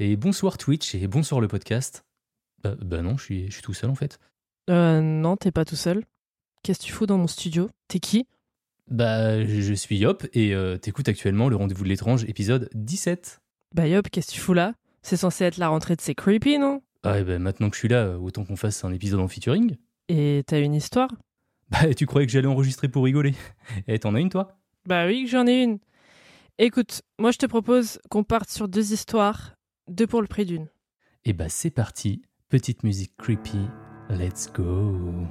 Et bonsoir Twitch et bonsoir le podcast. Bah, bah non, je suis, je suis tout seul en fait. Euh, non, t'es pas tout seul. Qu'est-ce que tu fous dans mon studio? T'es qui? Bah, je suis Yop et euh, t'écoutes actuellement le rendez-vous de l'étrange épisode 17. Bah Yop, qu'est-ce que tu fous là? C'est censé être la rentrée de C'est Creepy, non? Ah, et bah, maintenant que je suis là, autant qu'on fasse un épisode en featuring. Et t'as une histoire? Bah, tu croyais que j'allais enregistrer pour rigoler Et t'en as une toi? Bah oui, que j'en ai une. Écoute, moi je te propose qu'on parte sur deux histoires, deux pour le prix d'une. Et bah, c'est parti. Petite musique creepy. Let's go.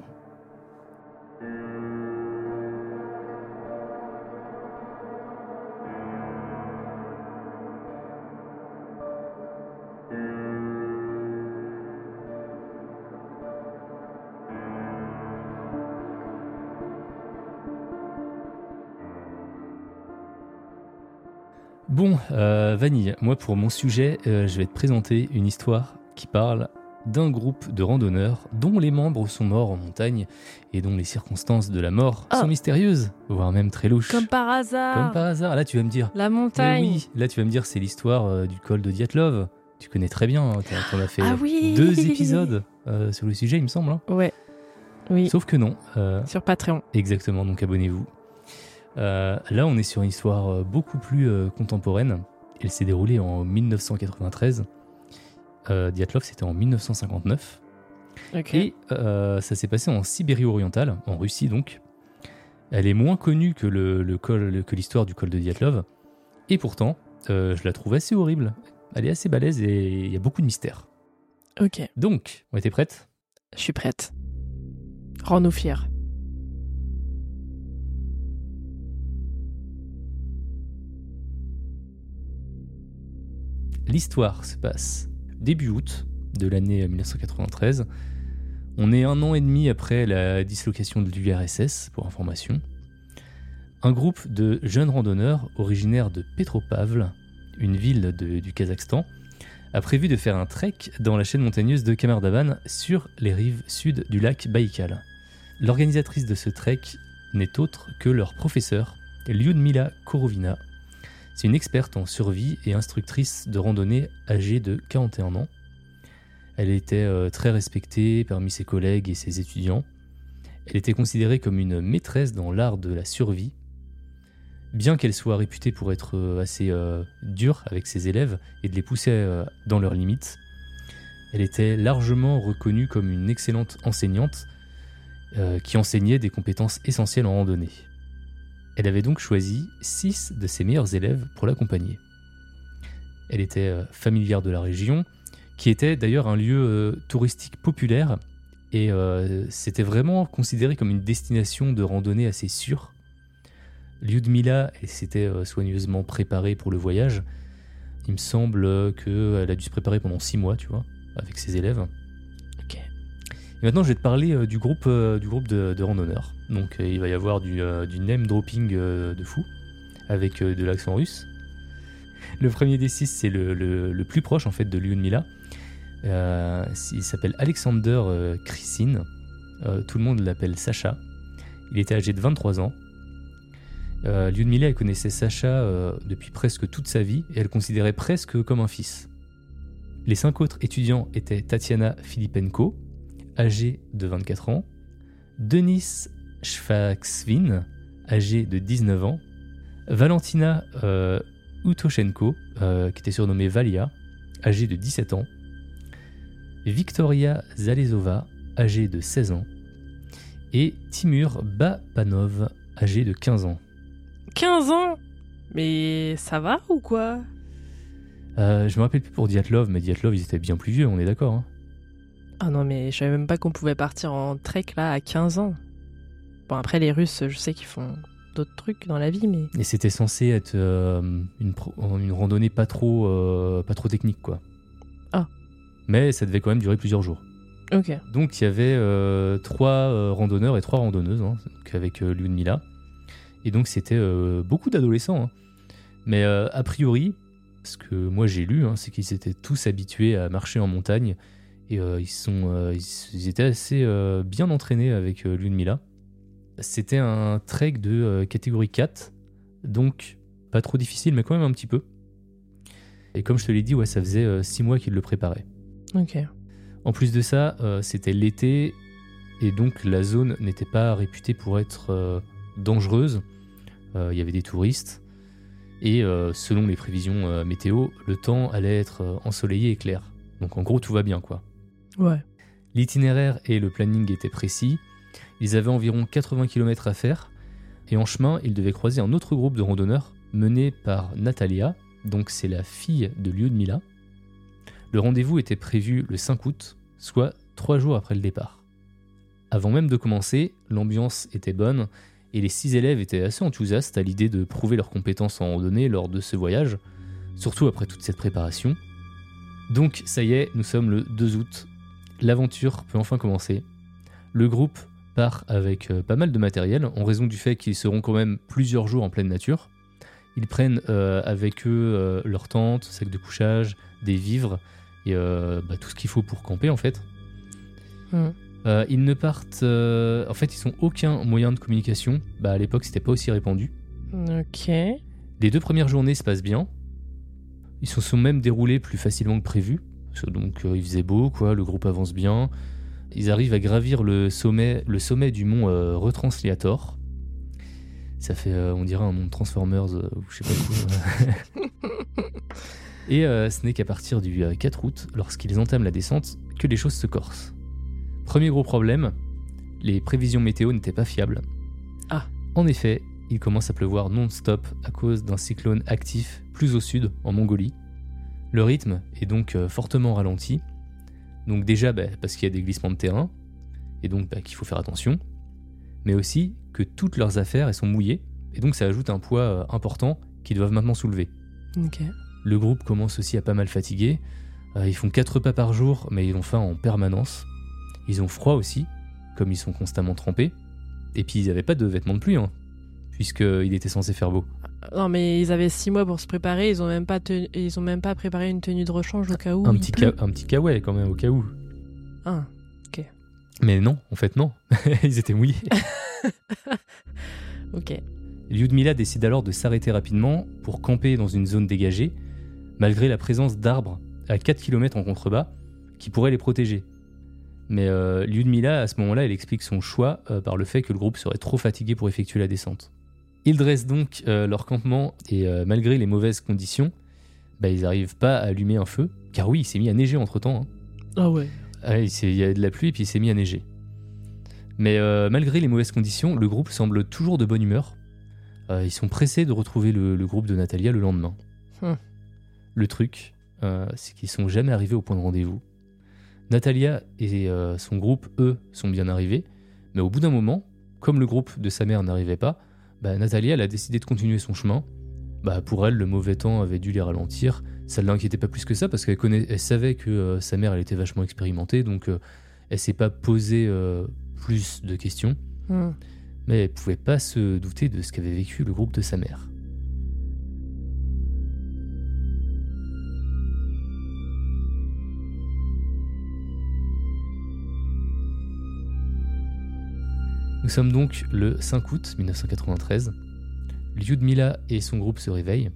Bon, euh, Vanille, moi pour mon sujet, euh, je vais te présenter une histoire qui parle d'un groupe de randonneurs dont les membres sont morts en montagne et dont les circonstances de la mort Ah. sont mystérieuses, voire même très louches. Comme par hasard Comme par hasard, là tu vas me dire. La montagne oui, là tu vas me dire c'est l'histoire euh, du col de Diatlov. Tu connais très bien, hein, as fait Ah oui deux épisodes euh, sur le sujet, il me semble. hein. Ouais. Oui, Sauf que non, euh, sur Patreon. Exactement, donc abonnez-vous. Euh, là, on est sur une histoire euh, beaucoup plus euh, contemporaine. Elle s'est déroulée en 1993. Euh, Diatlov, c'était en 1959. Ok. Et ça s'est passé en Sibérie orientale, en Russie donc. Elle est moins connue que, le, le col, que l'histoire du col de Diatlov. Et pourtant, je la trouve assez horrible. Elle est assez balèze et il y a beaucoup de mystères. Ok, Donc, on était prête je suis prête. Rends-nous fiers. L'histoire se passe début août de l'année 1993. On est un an et demi après la dislocation de l'URSS, pour information. Un groupe de jeunes randonneurs originaires de Petropavl, une ville du Kazakhstan, a prévu de faire un trek dans la chaîne montagneuse de Kamardavan sur les rives sud du lac Baïkal. L'organisatrice de ce trek n'est autre que leur professeur, Lyudmila Korovina, c'est une experte en survie et instructrice de randonnée âgée de 41 ans. Elle était euh, très respectée parmi ses collègues et ses étudiants. Elle était considérée comme une maîtresse dans l'art de la survie. Bien qu'elle soit réputée pour être euh, assez euh, dure avec ses élèves et de les pousser dans leurs limites, elle était largement reconnue comme une excellente enseignante qui enseignait des compétences essentielles en randonnée. Elle avait donc choisi six de ses meilleurs élèves pour l'accompagner. Elle était euh, familière de la région, qui était d'ailleurs un lieu euh, touristique populaire, et euh, c'était vraiment considéré comme une destination de randonnée assez sûre. Lyudmila s'était soigneusement préparée pour le voyage. Il me semble qu'elle a dû se préparer pendant six mois, tu vois, avec ses élèves. Ok. Maintenant, je vais te parler du groupe, de randonneurs. Donc, euh, il va y avoir du, euh, du name dropping euh, de fou, avec de l'accent russe. Le premier des six, c'est le, plus proche en fait de Lyudmila. Il s'appelle Alexander euh, tout le monde l'appelle Sacha. Il était âgé de 23 ans. Lyudmila, connaissait Sacha depuis presque toute sa vie et elle le considérait presque comme un fils. Les cinq autres étudiants étaient Tatiana Filipenko, âgée de 24 ans, Denis Shvaksvin, âgé de 19 ans, Valentina euh, Utoshenko, euh, qui était surnommée Valia, âgée de 17 ans, Victoria Zalezova, âgée de 16 ans, et Timur Bapanov, âgé de 15 ans. 15 ans? Mais ça va ou quoi? Euh, je me rappelle plus pour Diatlov, mais Diatlov, ils étaient bien plus vieux, on est d'accord. hein. Ah non, mais je savais même pas qu'on pouvait partir en trek là à 15 ans. Bon, après, les Russes, je sais qu'ils font d'autres trucs dans la vie, mais. Et c'était censé être euh, une, pro- une randonnée pas trop, euh, pas trop technique, quoi. Ah. Mais ça devait quand même durer plusieurs jours. Ok. Donc il y avait euh, trois randonneurs et trois randonneuses, hein, donc avec Lyudmila. Et donc c'était beaucoup d'adolescents. hein. Mais a priori, ce que moi j'ai lu, hein, c'est qu'ils étaient tous habitués à marcher en montagne. Et ils, sont, ils, ils étaient assez bien entraînés avec Lyudmila. C'était un trek de euh, catégorie 4, donc pas trop difficile, mais quand même un petit peu. Et comme je te l'ai dit, ouais, ça faisait euh, six mois qu'ils le préparaient. Ok. En plus de ça, euh, c'était l'été et donc la zone n'était pas réputée pour être euh, dangereuse. Euh, Il y avait des touristes et euh, selon les prévisions euh, météo, le temps allait être euh, ensoleillé et clair. Donc en gros, tout va bien quoi. Ouais. L'itinéraire et le planning étaient précis. Ils avaient environ 80 km à faire et en chemin, ils devaient croiser un autre groupe de randonneurs mené par Natalia, donc c'est la fille de Lyudmila. Le rendez-vous était prévu le 5 août, soit trois jours après le départ. Avant même de commencer, l'ambiance était bonne et les six élèves étaient assez enthousiastes à l'idée de prouver leurs compétences en randonnée lors de ce voyage, surtout après toute cette préparation. Donc ça y est, nous sommes le 2 août, l'aventure peut enfin commencer. Le groupe part avec euh, pas mal de matériel en raison du fait qu'ils seront quand même plusieurs jours en pleine nature. Ils prennent euh, avec eux euh, leur tente, sac de couchage, des vivres et bah, tout ce qu'il faut pour camper en fait. Euh, ils ne partent. euh, en fait, ils n'ont aucun moyen de communication. Bah, à l'époque, c'était pas aussi répandu. Ok. Les deux premières journées se passent bien. Ils se sont même déroulés plus facilement que prévu. Donc euh, il faisait beau, quoi, le groupe avance bien. Ils arrivent à gravir le sommet, le sommet du mont euh, Retransliator. Ça fait, euh, on dirait un nom de Transformers, euh, ou je sais pas quoi. Et ce n'est qu'à partir du euh, 4 août, lorsqu'ils entament la descente, que les choses se corsent. Premier gros problème, les prévisions météo n'étaient pas fiables. Ah. En effet, il commence à pleuvoir non-stop à cause d'un cyclone actif plus au sud, en Mongolie. Le rythme est donc fortement ralenti. Donc déjà bah, parce qu'il y a des glissements de terrain, et donc bah, qu'il faut faire attention. Mais aussi que toutes leurs affaires elles sont mouillées, et donc ça ajoute un poids euh, important qu'ils doivent maintenant soulever. Le groupe commence aussi à pas mal fatiguer. Euh, ils font 4 repas par jour, mais ils ont faim en permanence. Ils ont froid aussi, comme ils sont constamment trempés. Et puis ils n'avaient pas de vêtements de pluie, hein, puisqu'il était censé faire beau. Non, mais ils avaient six mois pour se préparer. Ils ont même pas, tenu- ils ont même pas préparé une tenue de rechange au cas où. un, petit ca- un petit kawaii quand même, au cas où. Ah. Mais non, en fait non. ils étaient mouillés. Ok. Lyudmila décide alors de s'arrêter rapidement pour camper dans une zone dégagée, malgré la présence d'arbres à 4 km en contrebas qui pourraient les protéger. Mais euh, Lyudmila, à ce moment-là, elle explique son choix euh, par le fait que le groupe serait trop fatigué pour effectuer la descente. Ils dressent donc euh, leur campement et euh, malgré les mauvaises conditions, bah, ils n'arrivent pas à allumer un feu, car oui, il s'est mis à neiger entre-temps. hein. Ah ouais. Ah, il y a de la pluie et puis il s'est mis à neiger. Mais euh, malgré les mauvaises conditions, le groupe semble toujours de bonne humeur. Ils sont pressés de retrouver le, le groupe de Natalia le lendemain. Hmm. Le truc, c'est qu'ils sont jamais arrivés au point de rendez-vous. Natalia et son groupe, eux, sont bien arrivés, mais au bout d'un moment, comme le groupe de sa mère n'arrivait pas, bah, Natalia elle a décidé de continuer son chemin. Bah, pour elle, le mauvais temps avait dû les ralentir. Ça ne l'inquiétait pas plus que ça parce qu'elle connaît- elle savait que euh, sa mère elle était vachement expérimentée, donc euh, elle s'est pas posé euh, plus de questions, Hmm. mais elle pouvait pas se douter de ce qu'avait vécu le groupe de sa mère. Nous sommes donc le 5 août 1993. Lyudmila et son groupe se réveillent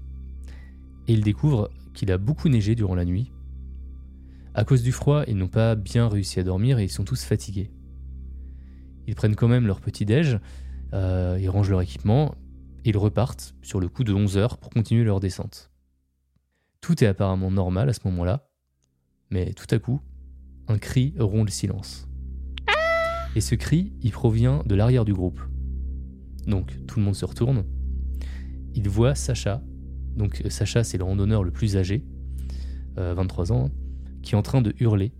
et ils découvrent qu'il a beaucoup neigé durant la nuit. À cause du froid, ils n'ont pas bien réussi à dormir et ils sont tous fatigués. Ils prennent quand même leur petit déj, euh, ils rangent leur équipement et ils repartent sur le coup de 11 heures pour continuer leur descente. Tout est apparemment normal à ce moment-là, mais tout à coup, un cri rompt le silence. Et ce cri, il provient de l'arrière du groupe. Donc tout le monde se retourne. Il voit Sacha. Donc euh, Sacha, c'est le randonneur le plus âgé, euh, 23 ans, hein, qui est en train de hurler.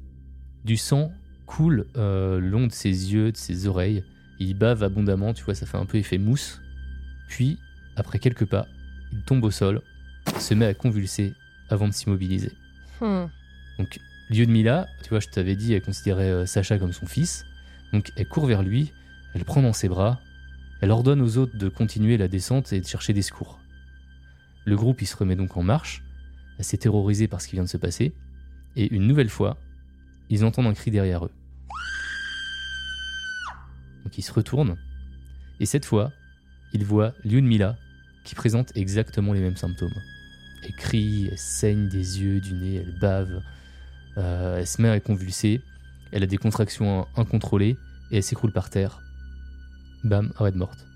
Du sang coule euh, le long de ses yeux, de ses oreilles. Il bave abondamment, tu vois, ça fait un peu effet mousse. Puis, après quelques pas, il tombe au sol, se met à convulser avant de s'immobiliser. Hmm. Donc, Lyudmila, tu vois, je t'avais dit, elle considérait euh, Sacha comme son fils. Donc, elle court vers lui, elle le prend dans ses bras, elle ordonne aux autres de continuer la descente et de chercher des secours. Le groupe, se remet donc en marche, assez terrorisé par ce qui vient de se passer, et une nouvelle fois, ils entendent un cri derrière eux. Donc, ils se retournent, et cette fois, ils voient Lyudmila qui présente exactement les mêmes symptômes. Elle crie, elle saigne des yeux, du nez, elle bave, euh, elle se met à convulser, elle a des contractions incontrôlées et elle s'écroule par terre. Bam, arrête morte.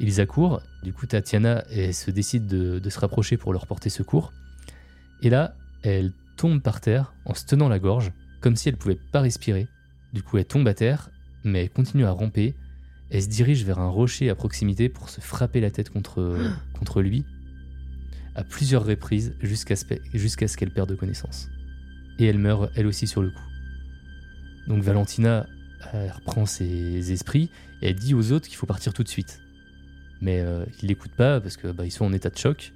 Ils accourent, du coup Tatiana elle se décide de, de se rapprocher pour leur porter secours. Et là, elle tombe par terre en se tenant la gorge, comme si elle pouvait pas respirer. Du coup, elle tombe à terre, mais elle continue à ramper. Elle se dirige vers un rocher à proximité pour se frapper la tête contre, contre lui, à plusieurs reprises jusqu'à ce, jusqu'à ce qu'elle perde connaissance. Et elle meurt elle aussi sur le coup. Donc Valentina reprend ses esprits et elle dit aux autres qu'il faut partir tout de suite. Mais euh, ils l'écoutent pas parce que bah, ils sont en état de choc.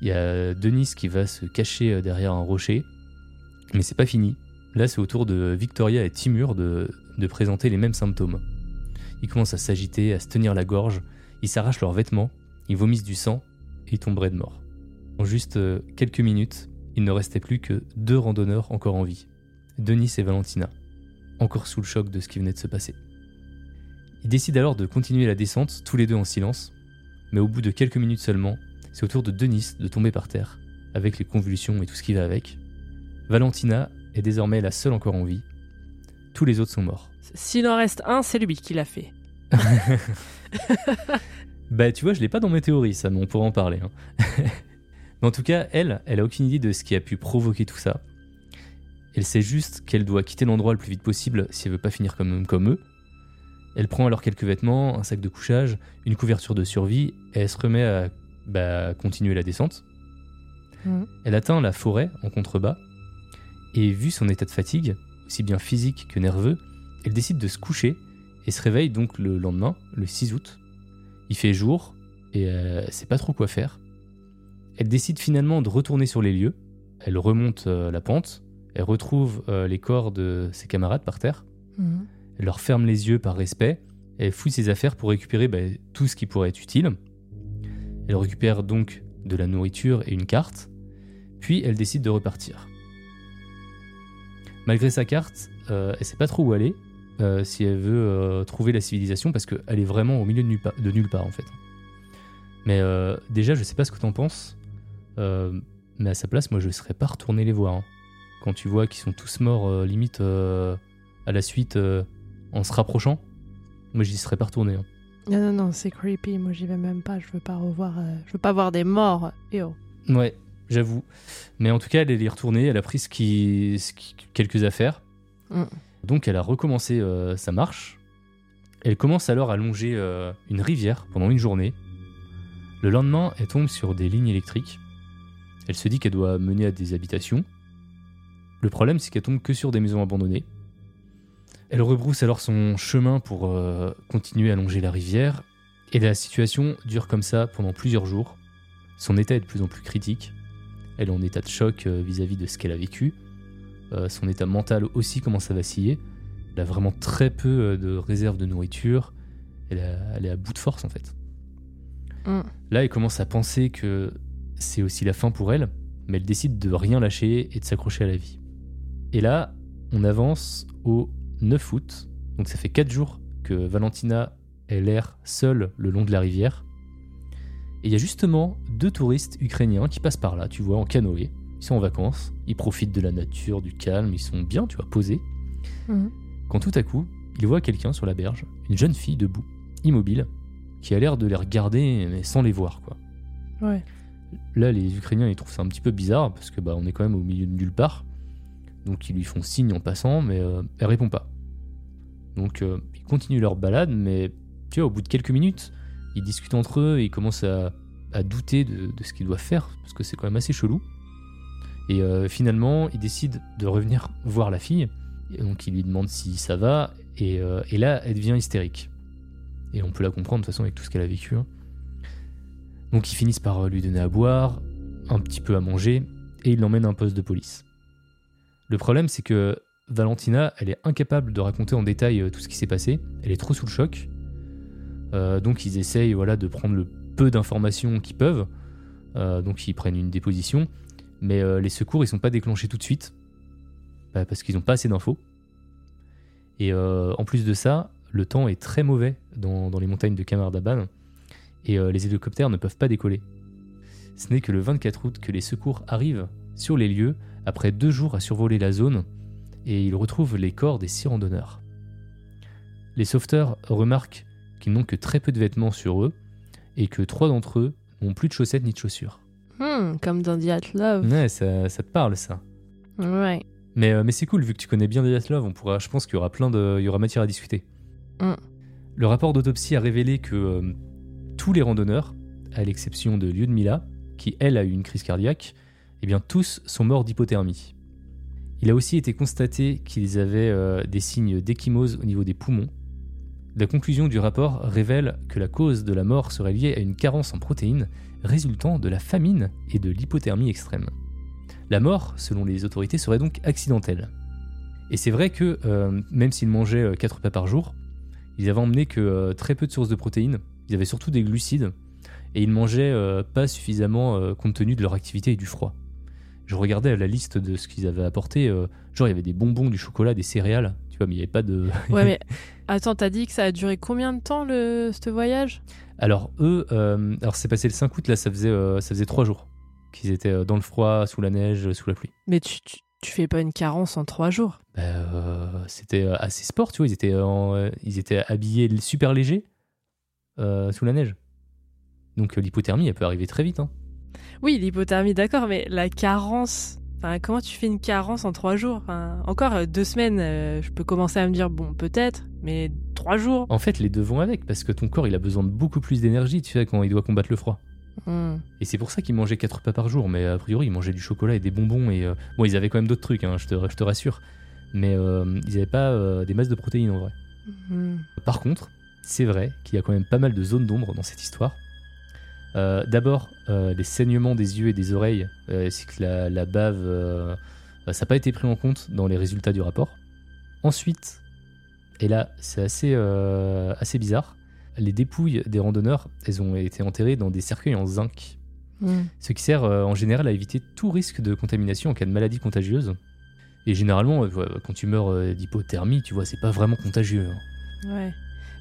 Il y a Denis qui va se cacher euh, derrière un rocher, mais c'est pas fini. Là, c'est au tour de Victoria et Timur de, de présenter les mêmes symptômes. Ils commencent à s'agiter, à se tenir la gorge, ils s'arrachent leurs vêtements, ils vomissent du sang et ils tomberaient de mort. En juste euh, quelques minutes, il ne restait plus que deux randonneurs encore en vie, Denis et Valentina, encore sous le choc de ce qui venait de se passer. Ils décident alors de continuer la descente, tous les deux en silence, mais au bout de quelques minutes seulement, c'est au tour de Denis de tomber par terre, avec les convulsions et tout ce qui va avec. Valentina est désormais la seule encore en vie. Tous les autres sont morts. S'il en reste un, c'est lui qui l'a fait. Bah, tu vois, je l'ai pas dans mes théories, ça, mais on pourra en parler. hein. mais en tout cas, elle, elle a aucune idée de ce qui a pu provoquer tout ça. Elle sait juste qu'elle doit quitter l'endroit le plus vite possible si elle veut pas finir comme, comme eux. Elle prend alors quelques vêtements, un sac de couchage, une couverture de survie, et elle se remet à bah, continuer la descente. Mhm. Elle atteint la forêt en contrebas, et vu son état de fatigue, aussi bien physique que nerveux, elle décide de se coucher et se réveille donc le lendemain, le 6 août. Il fait jour et euh, elle sait pas trop quoi faire. Elle décide finalement de retourner sur les lieux. Elle remonte euh, la pente. Elle retrouve euh, les corps de ses camarades par terre. Mhm. Elle leur ferme les yeux par respect. Elle fouille ses affaires pour récupérer bah, tout ce qui pourrait être utile. Elle récupère donc de la nourriture et une carte. Puis elle décide de repartir. Malgré sa carte, euh, elle sait pas trop où aller euh, si elle veut euh, trouver la civilisation parce qu'elle est vraiment au milieu de nulle, part, de nulle part en fait. Mais déjà, je sais pas ce que t'en penses, mais à sa place, moi je serais pas retourné les voir. hein. Quand tu vois qu'ils sont tous morts euh, limite euh, à la suite euh, en se rapprochant, moi j'y serais pas retourné. hein. Non, non, non, c'est creepy. Moi, j'y vais même pas. Je veux pas revoir. euh, Je veux pas voir des morts. Et oh. Ouais, j'avoue. Mais en tout cas, elle est retournée, elle a pris ce qui, ce qui- quelques affaires. Mm. Donc elle a recommencé euh, sa marche. Elle commence alors à longer euh, une rivière pendant une journée. Le lendemain, elle tombe sur des lignes électriques. Elle se dit qu'elle doit mener à des habitations. Le problème, c'est qu'elle tombe que sur des maisons abandonnées. Elle rebrousse alors son chemin pour euh, continuer à longer la rivière. Et la situation dure comme ça pendant plusieurs jours. Son état est de plus en plus critique. Elle est en état de choc euh, vis-à-vis de ce qu'elle a vécu. Euh, son état mental aussi commence à vaciller. Elle a vraiment très peu de réserves de nourriture. Elle, a- elle est à bout de force en fait. Mm. Là, elle commence à penser que c'est aussi la fin pour elle, mais elle décide de rien lâcher et de s'accrocher à la vie. Et là, on avance au 9 août, donc ça fait 4 jours que Valentina est l'air seule le long de la rivière. Et il y a justement deux touristes ukrainiens qui passent par là, tu vois, en canoë. Ils sont en vacances, ils profitent de la nature, du calme, ils sont bien, tu vois, posés. Mhm. Quand tout à coup, ils voient quelqu'un sur la berge, une jeune fille debout, immobile, qui a l'air de les regarder, mais sans les voir, quoi. Ouais. Là, les Ukrainiens, ils trouvent ça un petit peu bizarre, parce que bah, on est quand même au milieu de nulle part. Donc ils lui font signe en passant, mais euh, elle répond pas. Donc euh, ils continuent leur balade, mais tu au bout de quelques minutes, ils discutent entre eux et ils commencent à, douter de, ce qu'ils doivent faire, parce que c'est quand même assez chelou. Et euh, finalement, ils décident de revenir voir la fille. Et donc, ils lui demandent si ça va, et, là, elle devient hystérique. Et on peut la comprendre de toute façon avec tout ce qu'elle a vécu. hein. Donc, ils finissent par lui donner à boire, un petit peu à manger, et ils l'emmènent à un poste de police. Le problème, c'est que Valentina, elle est incapable de raconter en détail euh, tout ce qui s'est passé. Elle est trop sous le choc. Euh, donc ils essayent voilà, de prendre le peu d'informations qu'ils peuvent. Euh, donc ils prennent une déposition. Mais les secours, ils sont pas déclenchés tout de suite. Bah, parce qu'ils n'ont pas assez d'infos. Et en plus de ça, le temps est très mauvais dans, les montagnes de Kamardaban. Et les hélicoptères ne peuvent pas décoller. Ce n'est que le 24 août que les secours arrivent sur les lieux après deux jours à survoler la zone et ils retrouvent les corps des six randonneurs. Les sauveteurs remarquent qu'ils n'ont que très peu de vêtements sur eux et que trois d'entre eux n'ont plus de chaussettes ni de chaussures. Hmm, comme dans The Love. Ouais, ça, ça te parle ça. Ouais. Mais, euh, mais c'est cool, vu que tu connais bien Love, on pourra, je pense qu'il y aura plein de, il y aura matière à discuter. Mm. Le rapport d'autopsie a révélé que euh, tous les randonneurs, à l'exception de Lyudmila, qui elle a eu une crise cardiaque, eh bien tous sont morts d'hypothermie. Il a aussi été constaté qu'ils avaient euh, des signes d'échymose au niveau des poumons. La conclusion du rapport révèle que la cause de la mort serait liée à une carence en protéines résultant de la famine et de l'hypothermie extrême. La mort, selon les autorités, serait donc accidentelle. Et c'est vrai que euh, même s'ils mangeaient 4 repas par jour, ils avaient emmené que euh, très peu de sources de protéines, ils avaient surtout des glucides, et ils mangeaient euh, pas suffisamment euh, compte tenu de leur activité et du froid. Je regardais la liste de ce qu'ils avaient apporté, euh, genre il y avait des bonbons, du chocolat, des céréales, tu vois, mais il n'y avait pas de... Ouais, mais attends, t'as dit que ça a duré combien de temps, le, ce voyage? Alors eux, euh, alors c'est passé le 5 août, là ça faisait, euh, ça faisait 3 jours qu'ils étaient dans le froid, sous la neige, sous la pluie. Mais tu, tu, tu fais pas une carence en trois jours? Bah, c'était assez sport, tu vois, ils étaient, en, ils étaient habillés super légers sous la neige. Donc l'hypothermie, elle peut arriver très vite. Hein. Oui, l'hypothermie, d'accord, mais la carence. Enfin, comment tu fais une carence en trois jours? Enfin, Encore euh, deux semaines, euh, je peux commencer à me dire, bon, peut-être, mais trois jours? En fait, les deux vont avec, parce que ton corps, il a besoin de beaucoup plus d'énergie, tu sais, quand il doit combattre le froid. Hmm. Et c'est pour ça qu'ils mangeaient 4 repas par jour, mais a priori, ils mangeaient du chocolat et des bonbons, et... euh, Bon, ils avaient quand même d'autres trucs, hein, je, te, je te rassure. Mais euh, ils n'avaient pas euh, des masses de protéines, en vrai. Hmm. Par contre, c'est vrai qu'il y a quand même pas mal de zones d'ombre dans cette histoire. Euh, D'abord, euh, les saignements des yeux et des oreilles, euh, ainsi que la, la bave, ça n'a pas été pris en compte dans les résultats du rapport. Ensuite, et là c'est assez, assez bizarre, les dépouilles des randonneurs, elles ont été enterrées dans des cercueils en zinc, Hmm. ce qui sert en général à éviter tout risque de contamination en cas de maladie contagieuse. Et généralement, quand tu meurs d'hypothermie, tu vois, c'est pas vraiment contagieux. hein. Ouais.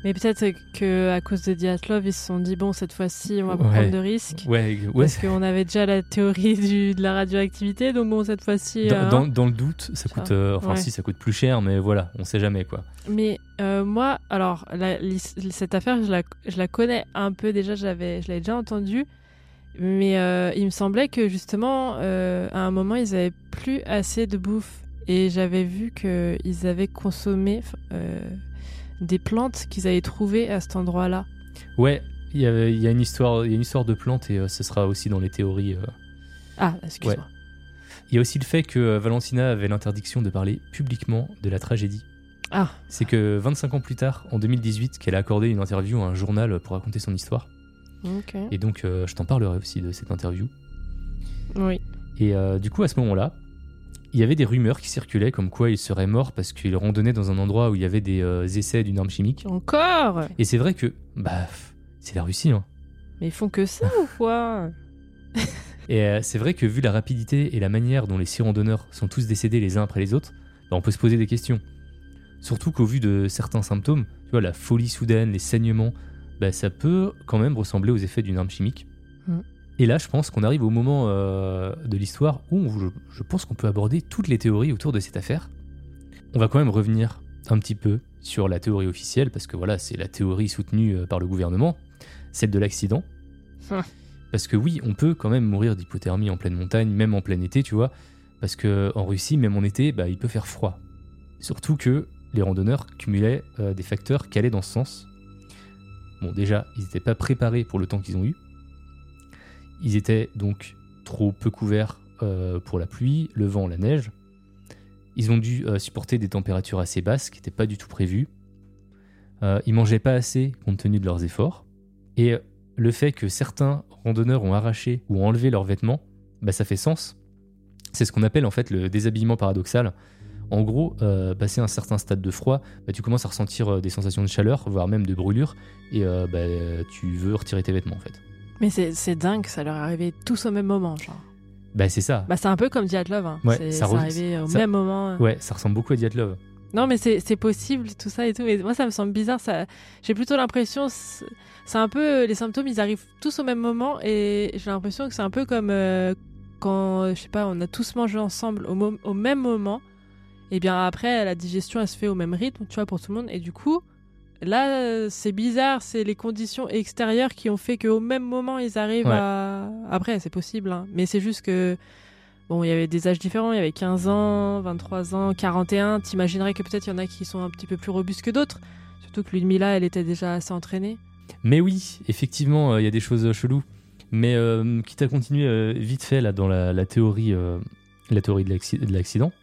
Mais peut-être que à cause de Diatlov, ils se sont dit, bon, cette fois-ci, on va pas Ouais. prendre de risques. Ouais, ouais. Parce qu'on avait déjà la théorie du, de la radioactivité, donc bon, cette fois-ci. Dans, euh, dans- dans le doute, ça coûte. euh, enfin, si, ça coûte plus cher, mais voilà, on sait jamais quoi. Mais euh, moi, alors, la- cette affaire, je la, je la connais un peu déjà, je l'avais déjà entendue. Mais il me semblait que justement, à un moment, ils avaient plus assez de bouffe. Et j'avais vu qu'ils avaient consommé des plantes qu'ils avaient trouvées à cet endroit-là. Ouais, il y, a, il y a une histoire, il y a une histoire de plantes et euh, ce sera aussi dans les théories. euh. Ah, excuse-moi. Il y a aussi le fait que euh, Valentina avait l'interdiction de parler publiquement de la tragédie. Ah, C'est que 25 ans plus tard, en 2018, qu'elle a accordé une interview à un journal pour raconter son histoire. ok. Et donc, euh, je t'en parlerai aussi de cette interview. Oui. Et du coup, à ce moment-là, il y avait des rumeurs qui circulaient comme quoi il serait mort parce qu'il randonnait dans un endroit où il y avait des euh, essais d'une arme chimique. Encore? Et c'est vrai que, bah, c'est la Russie, hein. Mais ils font que ça ou quoi? Et euh, c'est vrai que vu la rapidité et la manière dont les six randonneurs sont tous décédés les uns après les autres, bah, on peut se poser des questions. Surtout qu'au vu de certains symptômes, tu vois, la folie soudaine, les saignements, bah, ça peut quand même ressembler aux effets d'une arme chimique. Et là, je pense qu'on arrive au moment euh, de l'histoire où je, je pense qu'on peut aborder toutes les théories autour de cette affaire. On va quand même revenir un petit peu sur la théorie officielle, parce que voilà, c'est la théorie soutenue euh, par le gouvernement, celle de l'accident. Hum. Parce que oui, on peut quand même mourir d'hypothermie en pleine montagne, même en plein été, tu vois. Parce que en Russie, même en été, bah, il peut faire froid. Surtout que les randonneurs cumulaient euh, des facteurs qui allaient dans ce sens. Bon, déjà, ils n'étaient pas préparés pour le temps qu'ils ont eu. Ils étaient donc trop peu couverts euh, pour la pluie, le vent, la neige. Ils ont dû euh, supporter des températures assez basses qui n'étaient pas du tout prévues. Euh, ils mangeaient pas assez compte tenu de leurs efforts. Et le fait que certains randonneurs ont arraché ou enlevé leurs vêtements, bah, ça fait sens. C'est ce qu'on appelle en fait le déshabillement paradoxal. En gros, euh, passé un certain stade de froid, bah, tu commences à ressentir des sensations de chaleur, voire même de brûlure, et bah, tu veux retirer tes vêtements en fait. Mais c'est dingue, ça leur est arrivé tous au même moment, genre. Bah c'est ça. Bah, c'est un peu comme Diatlov. Hein. Ouais, c'est ça arrivé au ça- même moment. Ouais, ça ressemble beaucoup à Diatlov. Non, mais c'est possible, tout ça et tout. Mais moi, ça me semble bizarre. Ça... J'ai plutôt l'impression. C'est un peu. Les symptômes, ils arrivent tous au même moment. Et j'ai l'impression que c'est un peu comme euh, quand, euh, je sais pas, on a tous mangé ensemble au, mo- au même moment. Et bien après, la digestion, elle se fait au même rythme, tu vois, pour tout le monde. Et du coup, là, euh, c'est bizarre. C'est les conditions extérieures qui ont fait qu'au même moment, ils arrivent Ouais. à. Après, c'est possible. hein. Mais c'est juste que. Bon, il y avait des âges différents, il y avait 15 ans, 23 ans, 41. T'imaginerais que peut-être il y en a qui sont un petit peu plus robustes que d'autres. Surtout que Ludmilla, elle était déjà assez entraînée. Mais oui, effectivement, euh, il y a des choses euh, cheloues. Mais euh, quitte à continuer euh, vite fait là dans la, la théorie, la théorie de l'accident,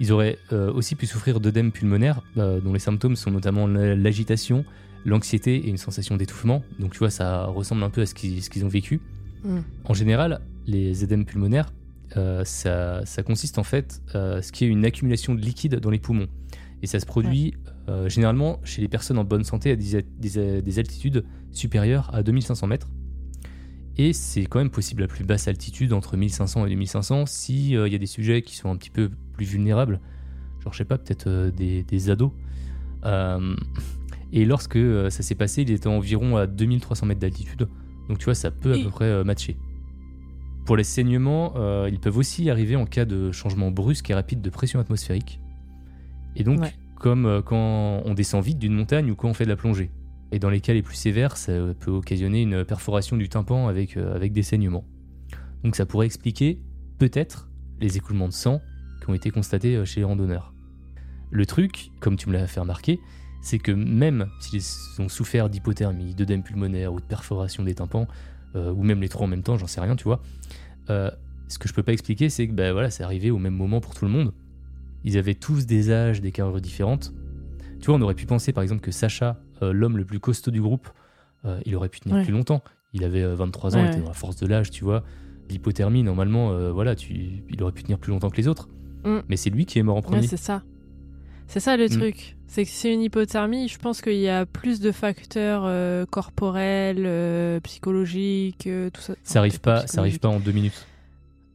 ils auraient euh, aussi pu souffrir d'œdème pulmonaire, euh, dont les symptômes sont notamment la- l'agitation, l'anxiété et une sensation d'étouffement. Donc tu vois, ça ressemble un peu à ce qu'ils ont vécu. Mm. En général, les œdèmes pulmonaires, euh, ça, ça consiste en fait à ce qui est une accumulation de liquide dans les poumons. Et ça se produit généralement chez les personnes en bonne santé à des, des- des altitudes supérieures à 2500 mètres. Et c'est quand même possible à plus basse altitude, entre 1500 et 2500, s'il y a des sujets qui sont un petit peu plus vulnérables, genre je sais pas, peut-être euh, des, des ados. Euh, et lorsque euh, ça s'est passé, il était environ à 2300 mètres d'altitude. Donc tu vois, ça peut à peu près euh, matcher. Pour les saignements, euh, ils peuvent aussi arriver en cas de changement brusque et rapide de pression atmosphérique. Et donc, Ouais. comme euh, quand on descend vite d'une montagne ou quand on fait de la plongée. Et dans les cas les plus sévères, ça peut occasionner une perforation du tympan avec, euh, avec des saignements. Donc ça pourrait expliquer, peut-être, les écoulements de sang qui ont été constatés euh, chez les randonneurs. Le truc, comme tu me l'as fait remarquer, c'est que même s'ils ont souffert d'hypothermie, d'œdème pulmonaire ou de perforation des tympans, euh, ou même les trois en même temps, j'en sais rien, tu vois, ce que je peux pas expliquer, c'est que bah, voilà, c'est arrivé au même moment pour tout le monde. Ils avaient tous des âges, des carrures différentes. Tu vois, on aurait pu penser par exemple que Sacha, l'homme le plus costaud du groupe, euh, il aurait pu tenir Ouais. plus longtemps. Il avait euh, 23 ans, Ouais, il était dans la force de l'âge, tu vois. L'hypothermie, normalement, euh, voilà, tu, il aurait pu tenir plus longtemps que les autres. Mm. Mais c'est lui qui est mort en Ouais, premier. c'est ça. C'est ça le Mm. truc. C'est que c'est une hypothermie. Je pense qu'il y a plus de facteurs euh, corporels, euh, psychologiques, euh, tout ça. ça arrive Enfin, pas, ça arrive pas en deux minutes.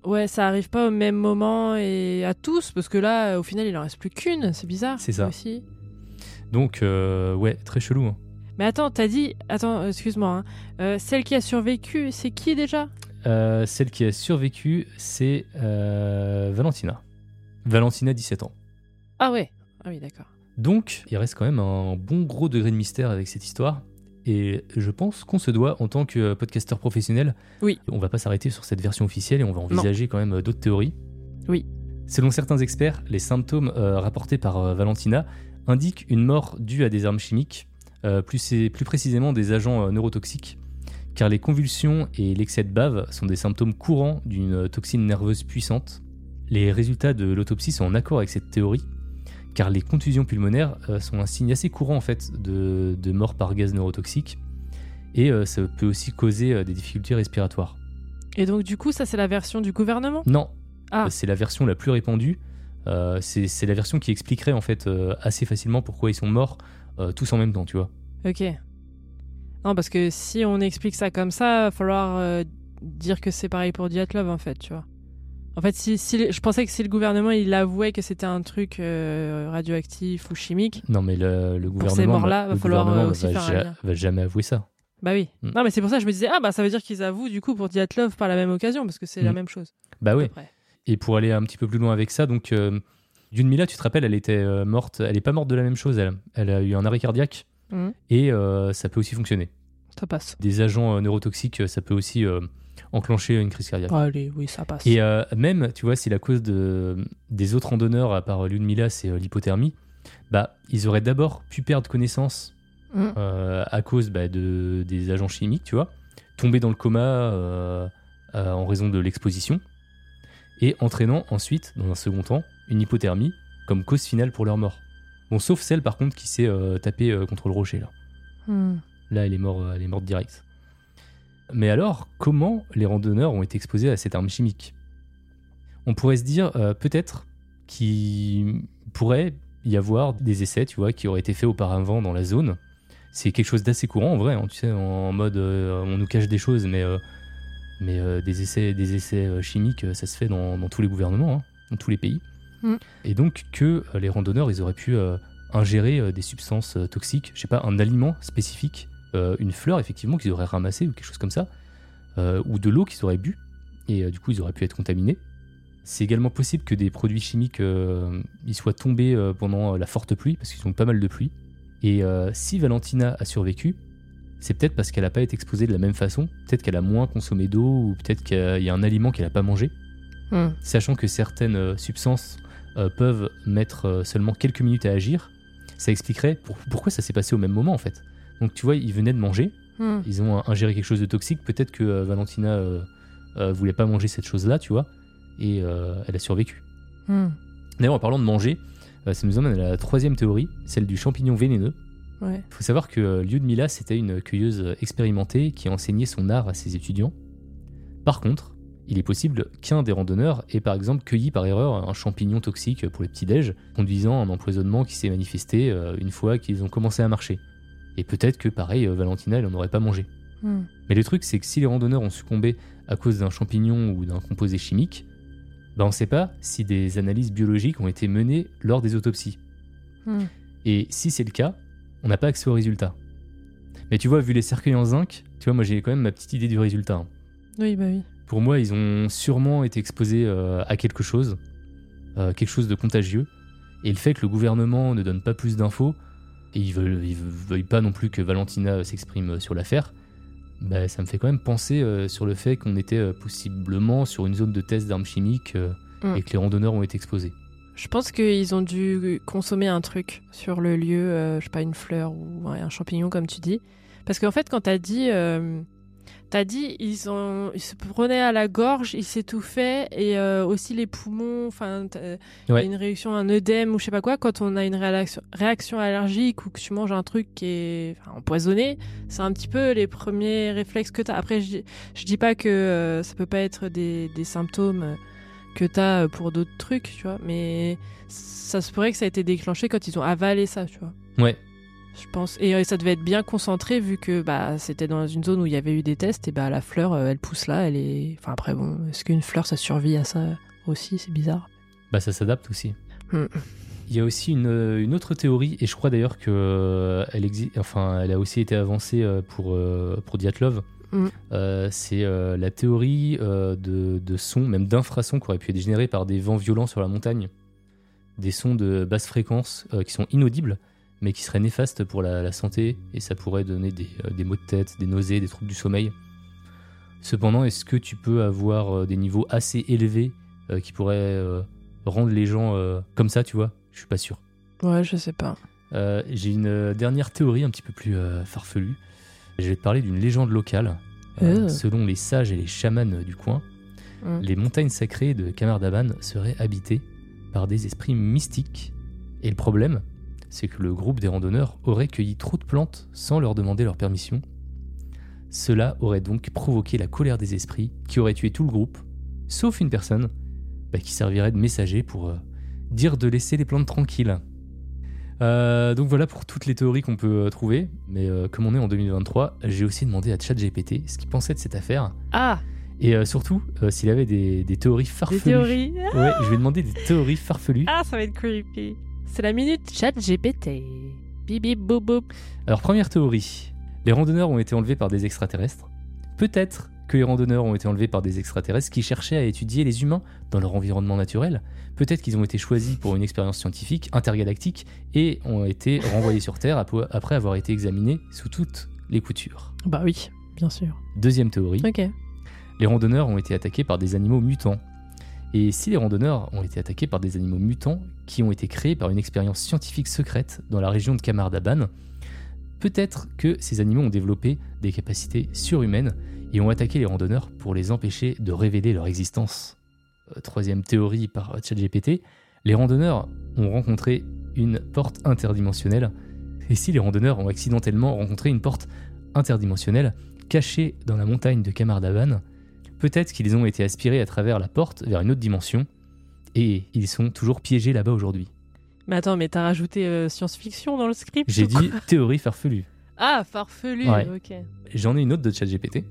Ouais, ça arrive pas au même moment et à tous, parce que là, au final, il en reste plus qu'une. C'est bizarre. C'est ça. Aussi. Donc, euh, ouais, très chelou. hein. Mais attends, t'as dit. Attends, euh, excuse-moi. hein. Euh, celle qui a survécu, c'est qui déjà? Euh, celle qui a survécu, c'est euh, Valentina. Valentina, 17 ans. Ah ouais. Ah oui, d'accord. Donc, il reste quand même un bon gros degré de mystère avec cette histoire. Et je pense qu'on se doit, en tant que podcasteur professionnel, Oui. on va pas s'arrêter sur cette version officielle et on va envisager quand même d'autres théories. Oui. Selon certains experts, les symptômes euh, rapportés par euh, Valentina indiquent une mort due à des armes chimiques, euh, plus, précisément des agents euh, neurotoxiques, car les convulsions et l'excès de bave sont des symptômes courants d'une euh, toxine nerveuse puissante. Les résultats de l'autopsie sont en accord avec cette théorie, car les contusions pulmonaires sont un signe assez courant en fait de, de mort par gaz neurotoxique, et ça peut aussi causer des difficultés respiratoires. Et donc, du coup, ça, c'est la version du gouvernement? Non, Ah. C'est la version la plus répandue. Euh, c'est la version qui expliquerait en fait euh, assez facilement pourquoi ils sont morts euh, tous en même temps, tu vois. Ok. Non, parce que si on explique ça comme ça, il va falloir dire que c'est pareil pour Diatlov, en fait, tu vois. En fait, si, si- je pensais que si le gouvernement il avouait que c'était un truc radioactif ou chimique, Non, mais le, le Pour ces gouvernement, morts-là, va falloir, gouvernement aussi va, faire un lien. va jamais avouer ça. bah oui. Mm. Non, mais c'est pour ça que je me disais, ah bah ça veut dire qu'ils avouent du coup pour Diatlov par la même occasion, parce que c'est la Mm. même chose. Bah oui. près. Et pour aller un petit peu plus loin avec ça, donc euh, Mila, tu te rappelles, elle était euh, morte. Elle est pas morte de la même chose. Elle, elle a eu un arrêt cardiaque Mhm. et euh, ça peut aussi fonctionner. Ça passe. Des agents euh, neurotoxiques, ça peut aussi enclencher une crise cardiaque. Allez, oui, ça passe. Et même, tu vois, si la cause de, des autres randonneurs, à part Ludmilla, c'est euh, l'hypothermie, bah, ils auraient d'abord pu perdre connaissance Mm. euh, à cause bah, de, des agents chimiques, tu vois, tomber dans le coma en raison de l'exposition, et entraînant ensuite, dans un second temps, une hypothermie comme cause finale pour leur mort. Bon, sauf celle par contre qui s'est euh, tapée euh, contre le rocher là. Hmm. Là, elle est morte, elle est morte direct. Mais alors, comment les randonneurs ont été exposés à cette arme chimique? On pourrait se dire euh, peut-être qu'il pourrait y avoir des essais, tu vois, qui auraient été faits auparavant dans la zone. C'est quelque chose d'assez courant en vrai, hein, tu sais, en mode euh, on nous cache des choses, mais, euh, mais euh, des essais, des essais euh, chimiques, euh, ça se fait dans, dans tous les gouvernements, hein, dans tous les pays. Mm. Et donc que les randonneurs, ils auraient pu euh, ingérer des substances toxiques, je sais pas, un aliment spécifique, une fleur effectivement qu'ils auraient ramassée ou quelque chose comme ça, ou de l'eau qu'ils auraient bu, et du coup ils auraient pu être contaminés. C'est également possible que des produits chimiques ils soient tombés pendant la forte pluie, parce qu'ils ont pas mal de pluie. Et si Valentina a survécu, c'est peut-être parce qu'elle n'a pas été exposée de la même façon, peut-être qu'elle a moins consommé d'eau, ou peut-être qu'il y a un aliment qu'elle n'a pas mangé Hmm. sachant que certaines euh, substances euh, peuvent mettre euh, seulement quelques minutes à agir, ça expliquerait pour- pourquoi ça s'est passé au même moment en fait. Donc tu vois, ils venaient de manger, Hmm. ils ont ingéré quelque chose de toxique, peut-être que euh, Valentina euh, voulait pas manger cette chose-là, tu vois, et elle a survécu. Hmm. D'ailleurs, en parlant de manger, ça nous emmène à la troisième théorie, celle du champignon vénéneux. Ouais. Il faut savoir que euh, Lyudmila, c'était une cueilleuse expérimentée qui enseignait son art à ses étudiants. Par contre, il est possible qu'un des randonneurs ait par exemple cueilli par erreur un champignon toxique pour les petits-déj, conduisant à un empoisonnement qui s'est manifesté euh, une fois qu'ils ont commencé à marcher. Et peut-être que pareil, euh, Valentina, elle n'en aurait pas mangé. Hmm. Mais le truc, c'est que si les randonneurs ont succombé à cause d'un champignon ou d'un composé chimique, bah on ne sait pas si des analyses biologiques ont été menées lors des autopsies. Hmm. Et si c'est le cas, on n'a pas accès aux résultats. Mais tu vois, vu les cercueils en zinc, tu vois, moi j'ai quand même ma petite idée du résultat. hein. Oui, bah oui. Pour moi, ils ont sûrement été exposés euh, à quelque chose, euh, quelque chose de contagieux. Et le fait que le gouvernement ne donne pas plus d'infos, et ils veulent, ils veuillent pas non plus que Valentina s'exprime sur l'affaire, bah, ça me fait quand même penser euh, sur le fait qu'on était euh, possiblement sur une zone de test d'armes chimiques euh, Mm. et que les randonneurs ont été exposés. Je pense qu'ils ont dû consommer un truc sur le lieu, euh, je sais pas, une fleur ou un champignon, comme tu dis. Parce qu'en fait, quand t'as dit, euh, t'as dit, ils, ont, ils se prenaient à la gorge, ils s'étouffaient, et euh, aussi les poumons, enfin, Ouais. a une réaction, un œdème ou je sais pas quoi, quand on a une réaction, réaction allergique ou que tu manges un truc qui est empoisonné, c'est un petit peu les premiers réflexes que t'as. Après, je, je dis pas que euh, ça peut pas être des, des symptômes euh, que t'as euh, pour d'autres trucs, tu vois, mais ça se pourrait que ça a été déclenché quand ils ont avalé ça, tu vois. Ouais, Je pense. Et euh, ça devait être bien concentré vu que bah, c'était dans une zone où il y avait eu des tests et bah la fleur, euh, elle pousse là, elle est. Enfin après bon, est-ce qu'une fleur ça survit à ça aussi? C'est bizarre. bah ça s'adapte aussi. Hmm. Il y a aussi une, une autre théorie, et je crois d'ailleurs que euh, elle, exi- enfin, elle a aussi été avancée pour, euh, pour Diatlov. Mm. Euh, c'est euh, la théorie euh, de, de sons, même d'infrasons, qui auraient pu être générés par des vents violents sur la montagne. Des sons de basse fréquence qui sont inaudibles, mais qui seraient néfastes pour la, la santé, et ça pourrait donner des, des maux de tête, des nausées, des troubles du sommeil. Cependant, est-ce que tu peux avoir des niveaux assez élevés qui pourraient rendre les gens comme ça, tu vois? Je suis pas sûr. Ouais, je sais pas. J'ai une dernière théorie un petit peu plus farfelue. Je vais te parler d'une légende locale. Euh, Oh. selon les sages et les chamans du coin, Mm. les montagnes sacrées de Kamardaban seraient habitées par des esprits mystiques. Et le problème, c'est que le groupe des randonneurs aurait cueilli trop de plantes sans leur demander leur permission. Cela aurait donc provoqué la colère des esprits qui auraient tué tout le groupe, sauf une personne bah, qui servirait de messager pour euh, dire de laisser les plantes tranquilles. Euh, donc voilà pour toutes les théories qu'on peut euh, trouver, mais euh, comme on est en 2023, j'ai aussi demandé à ChatGPT ce qu'il pensait de cette affaire, Ah, et euh, surtout s'il avait des, des théories des farfelues. théories. Ouais, je vais demander des théories farfelues. Ah, ça va être creepy. C'est la minute chat GPT. Bip bip boop boop. Alors première théorie, les randonneurs ont été enlevés par des extraterrestres. Peut-être que les randonneurs ont été enlevés par des extraterrestres qui cherchaient à étudier les humains dans leur environnement naturel. Peut-être qu'ils ont été choisis pour une expérience scientifique intergalactique et ont été renvoyés sur Terre après avoir été examinés sous toutes les coutures. Bah oui, bien sûr. Deuxième théorie, Ok. les randonneurs ont été attaqués par des animaux mutants. Et si les randonneurs ont été attaqués par des animaux mutants qui ont été créés par une expérience scientifique secrète dans la région de Kamardaban, peut-être que ces animaux ont développé des capacités surhumaines et ont attaqué les randonneurs pour les empêcher de révéler leur existence. Euh, troisième théorie par ChatGPT, les randonneurs ont rencontré une porte interdimensionnelle. Et si les randonneurs ont accidentellement rencontré une porte interdimensionnelle cachée dans la montagne de Kamardaban, peut-être qu'ils ont été aspirés à travers la porte vers une autre dimension, et ils sont toujours piégés là-bas aujourd'hui. Mais attends, mais t'as rajouté euh, science-fiction dans le script J'ai dit théorie farfelue. Ah, farfelu, Ouais. ok. J'en ai une autre de ChatGPT.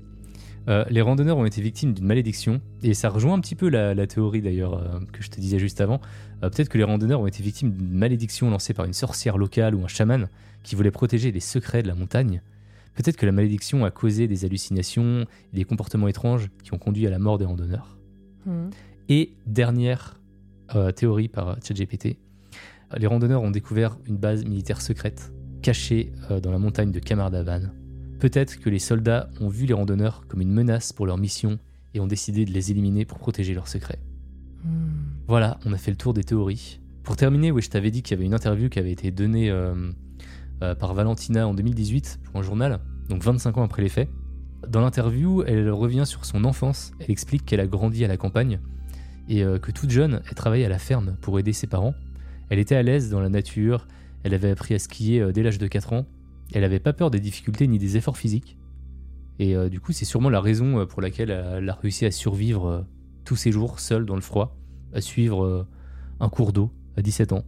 Euh, les randonneurs ont été victimes d'une malédiction, et ça rejoint un petit peu la, la théorie d'ailleurs euh, que je te disais juste avant. Euh, Peut-être que les randonneurs ont été victimes d'une malédiction lancée par une sorcière locale ou un chaman qui voulait protéger les secrets de la montagne. Peut-être que la malédiction a causé des hallucinations et des comportements étranges qui ont conduit à la mort des randonneurs. Hmm. Et dernière théorie par ChatGPT, les randonneurs ont découvert une base militaire secrète cachée euh, dans la montagne de Kamardavan. Peut-être que les soldats ont vu les randonneurs comme une menace pour leur mission et ont décidé de les éliminer pour protéger leurs secrets. Hmm. Voilà, on a fait le tour des théories. Pour terminer, oui, je t'avais dit qu'il y avait une interview qui avait été donnée euh, euh, par Valentina en 2018 pour un journal, donc 25 ans après les faits. Dans l'interview, elle revient sur son enfance. Elle explique qu'elle a grandi à la campagne et euh, que toute jeune, elle travaillait à la ferme pour aider ses parents. Elle était à l'aise dans la nature, elle avait appris à skier euh, dès l'âge de 4 ans. Elle n'avait pas peur des difficultés ni des efforts physiques. Et euh, du coup, c'est sûrement la raison euh, pour laquelle elle a réussi à survivre euh, tous ces jours seule dans le froid, à suivre euh, un cours d'eau à 17 ans.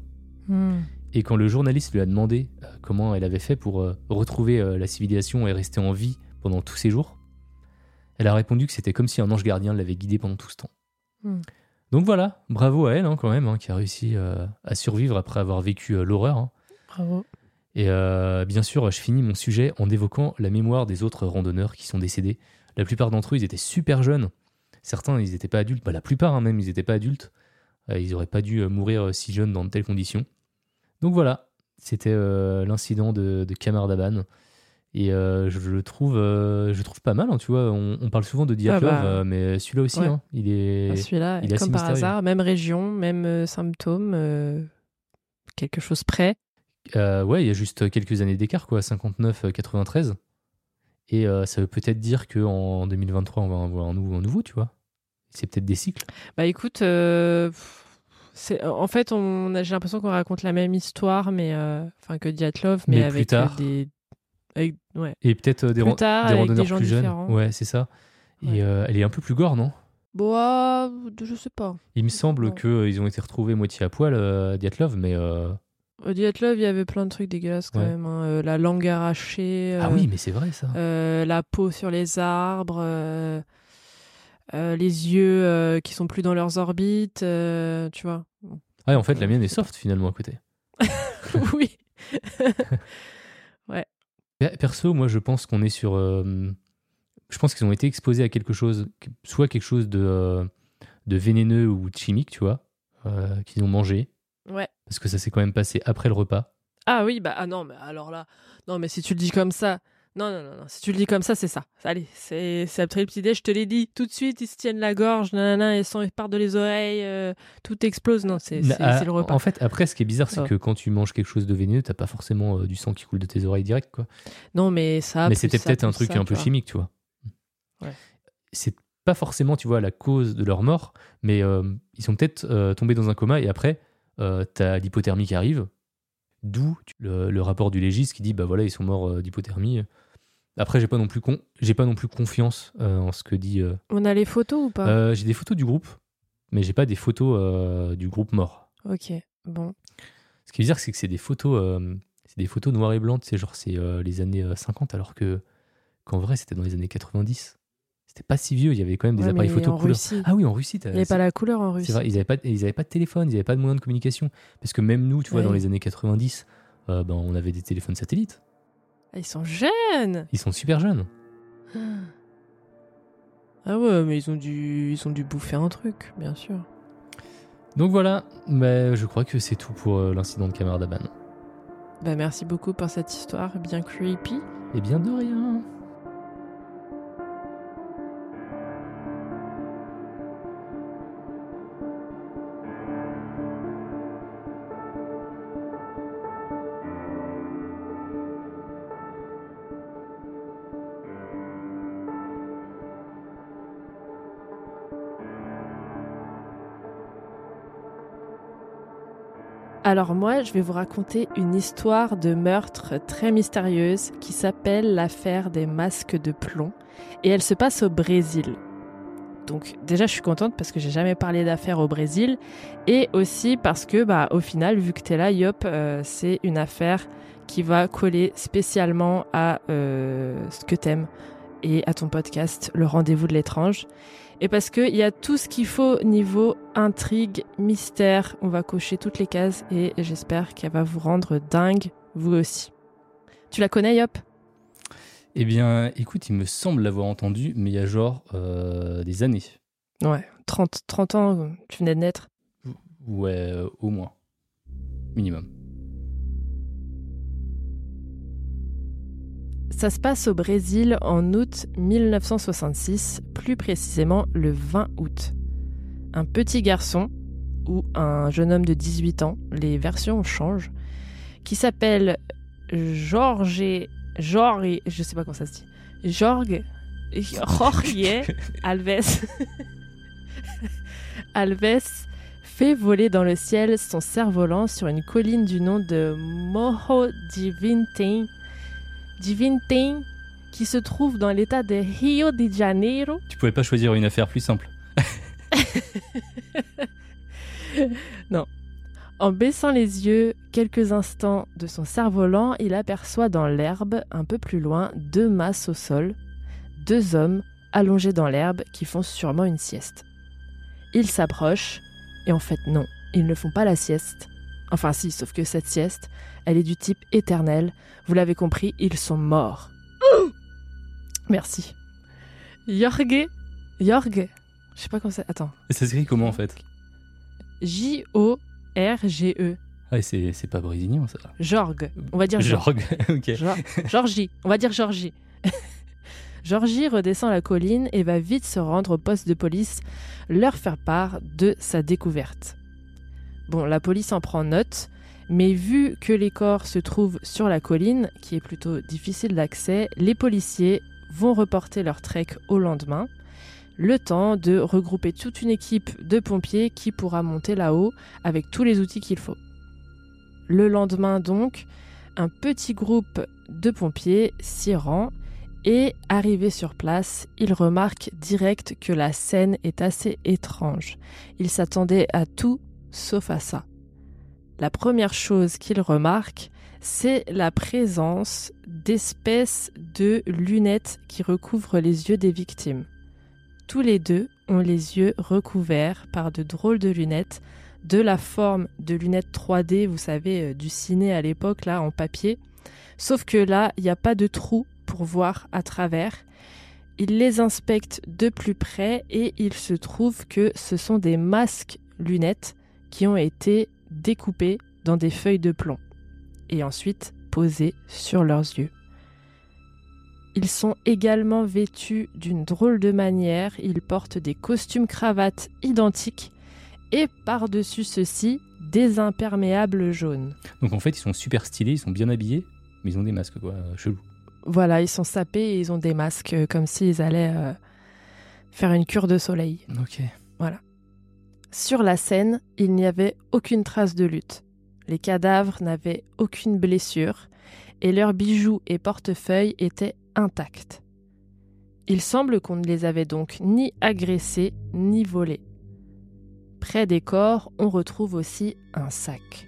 Hmm. Et quand le journaliste lui a demandé comment elle avait fait pour retrouver la civilisation et rester en vie pendant tous ces jours, elle a répondu que c'était comme si un ange gardien l'avait guidée pendant tout ce temps. Hmm. Donc voilà, bravo à elle hein, quand même, hein, qui a réussi euh, à survivre après avoir vécu euh, l'horreur. hein. Bravo. Et euh, bien sûr, je finis mon sujet en évoquant la mémoire des autres randonneurs qui sont décédés. La plupart d'entre eux, ils étaient super jeunes. Certains, ils n'étaient pas adultes. Bah, la plupart, hein, même, ils n'étaient pas adultes. Euh, ils n'auraient pas dû euh, mourir euh, si jeunes dans de telles conditions. Donc voilà, c'était euh, l'incident de, de Kamardaban. Et euh, je le trouve, euh, je trouve pas mal, hein, tu vois. On, on parle souvent de Diatlov, Ah bah, euh, mais celui-là aussi, ouais. hein, il est. Ah, Celui-là, il est comme par hasard, même région, même symptôme, quelque chose près. Ouais, il y a juste quelques années d'écart, quoi, 59-93. Et euh, ça veut peut-être dire qu'en 2023, on va en avoir un nouveau, un nouveau tu vois. C'est peut-être des cycles. Bah écoute, en fait, on j'ai l'impression qu'on raconte la même histoire, mais enfin que Diatlov, mais, avec tard. des, avec- ouais. Et peut-être euh, des, Plus ran- tard, des avec des randonneurs gens plus jeunes. différents. Ouais, c'est ça. Ouais. Et euh, elle est un peu plus gore, non? Bon, ah, je sais pas. Il me semble Non. qu'ils ont été retrouvés moitié à poil euh, à Diatlov, mais. euh, Au Diatlov, il y avait plein de trucs dégueulasses quand Ouais. même. hein. Euh, la langue arrachée. Ah euh, oui, mais c'est vrai ça. euh, la peau sur les arbres, euh, euh, les yeux euh, qui sont plus dans leurs orbites, euh, tu vois. Bon. Ouais, en fait, la mienne est soft finalement à côté. oui. Pe- Perso, moi, je pense qu'on est sur. euh, je pense qu'ils ont été exposés à quelque chose, soit quelque chose de, euh, de vénéneux ou de chimique, tu vois, euh, qu'ils ont mangé, Ouais. parce que ça s'est quand même passé après le repas. Ah oui, bah ah non, mais alors là, non, mais si tu le dis comme ça, non, non, non, non, si tu le dis comme ça, c'est ça. Allez, c'est c'est après le petit déj, je te l'ai dit, tout de suite, ils se tiennent la gorge, nanana, ils, sont, ils partent de les oreilles, euh, tout explose. Non, c'est c'est le repas. En fait, après, ce qui est bizarre, c'est Oh. que quand tu manges quelque chose de vénéneux, t'as pas forcément euh, du sang qui coule de tes oreilles direct, quoi. Non, mais ça. Mais c'était peut-être un truc ça, un peu chimique, tu vois. Ouais. C'est pas forcément, tu vois, la cause de leur mort, mais euh, ils sont peut-être euh, tombés dans un coma et après, euh, t'as l'hypothermie qui arrive. D'où le, le rapport du légiste qui dit, bah voilà, ils sont morts euh, d'hypothermie. Après, j'ai pas non plus con- j'ai pas non plus confiance euh, en ce que dit. euh, On a les photos ou pas? euh, j'ai des photos du groupe, mais j'ai pas des photos du groupe mort. Ok, bon. Ce qui veut dire, c'est que c'est des photos, c'est des photos noires et blancs, c'est genre c'est les années euh, 50, alors que qu'en vrai c'était dans les années 90. C'était pas si vieux, il y avait quand même des Ouais, appareils photo couleur. Russie. Ah oui, en Russie, Il n'y avait pas la couleur en Russie. vrai, ils avaient pas, ils avaient pas de téléphone, ils avaient pas de moyens de communication, parce que même nous, tu vois, Ouais. dans les années 90, euh, ben, on avait des téléphones satellites. Ah, ils sont jeunes Ils sont super jeunes. Ah ouais, mais ils ont dû, ils ont dû bouffer un truc, bien sûr. Donc voilà, mais je crois que c'est tout pour euh, l'incident de Kamardaban. Bah, merci beaucoup pour cette histoire bien creepy. Et bien de rien. Alors moi, je vais vous raconter une histoire de meurtre très mystérieuse qui s'appelle l'affaire des masques de plomb et elle se passe au Brésil. Donc déjà, je suis contente parce que j'ai jamais parlé d'affaires au Brésil et aussi parce que, bah, au final, vu que t'es là, Yop, euh, c'est une affaire qui va coller spécialement à euh, ce que t'aimes et à ton podcast, Le Rendez-vous de l'étrange. Et parce qu'il y a tout ce qu'il faut niveau intrigue, mystère. On va cocher toutes les cases et j'espère qu'elle va vous rendre dingue, vous aussi. Tu la connais, Yop? Eh bien, écoute, il me semble l'avoir entendu, mais il y a genre euh, des années. Ouais, 30, 30 ans, tu venais de naître. Ouais, euh, au moins. Minimum. Ça se passe au Brésil en août 1966, plus précisément le 20 août. Un petit garçon, ou un jeune homme de 18 ans, les versions changent, qui s'appelle Jorge, Jorge, je sais pas comment ça se dit, Jorge, Jorge Alves, Alves fait voler dans le ciel son cerf-volant sur une colline du nom de Morro de Vintém, Divintin, qui se trouve dans l'état de Rio de Janeiro. Tu pouvais pas choisir une affaire plus simple. non. En baissant les yeux quelques instants de son cerf-volant, il aperçoit dans l'herbe, un peu plus loin, deux masses au sol, deux hommes allongés dans l'herbe qui font sûrement une sieste. Il s'approche, et en fait non, ils ne font pas la sieste. Enfin si, sauf que cette sieste, elle est du type éternel. Vous l'avez compris, ils sont morts. Merci. Jorge, Jorge, je sais pas comment ça. Attends. Et ça s'écrit comment en fait? J-O-R-G-E. Ah, c'est c'est pas brésilien ça. Jorge. On va dire Jorge. Jorg, ok. Jor- Georgie. On va dire Georgie. Georgie redescend la colline et va vite se rendre au poste de police, leur faire part de sa découverte. Bon, la police en prend note, mais vu que les corps se trouvent sur la colline, qui est plutôt difficile d'accès, les policiers vont reporter leur trek au lendemain, le temps de regrouper toute une équipe de pompiers qui pourra monter là-haut avec tous les outils qu'il faut. Le lendemain donc, un petit groupe de pompiers s'y rend et arrivé sur place, il remarque direct que la scène est assez étrange. Il s'attendait à tout sauf à ça. La première chose qu'il remarque, c'est la présence d'espèces de lunettes qui recouvrent les yeux des victimes. Tous les deux ont les yeux recouverts par de drôles de lunettes, de la forme de lunettes 3D, vous savez, euh, du ciné à l'époque, là, en papier. Sauf que là, il n'y a pas de trou pour voir à travers. Il les inspecte de plus près et il se trouve que ce sont des masques lunettes qui ont été découpés dans des feuilles de plomb et ensuite posés sur leurs yeux. Ils sont également vêtus d'une drôle de manière, ils portent des costumes cravates identiques et par-dessus ceci des imperméables jaunes. Donc en fait, ils sont super stylés, ils sont bien habillés, mais ils ont des masques quoi, euh, chelou. Voilà, ils sont sapés et ils ont des masques euh, comme s'ils allaient euh, faire une cure de soleil. Ok. Sur la scène, il n'y avait aucune trace de lutte. Les cadavres n'avaient aucune blessure et leurs bijoux et portefeuilles étaient intacts. Il semble qu'on ne les avait donc ni agressés ni volés. Près des corps, on retrouve aussi un sac.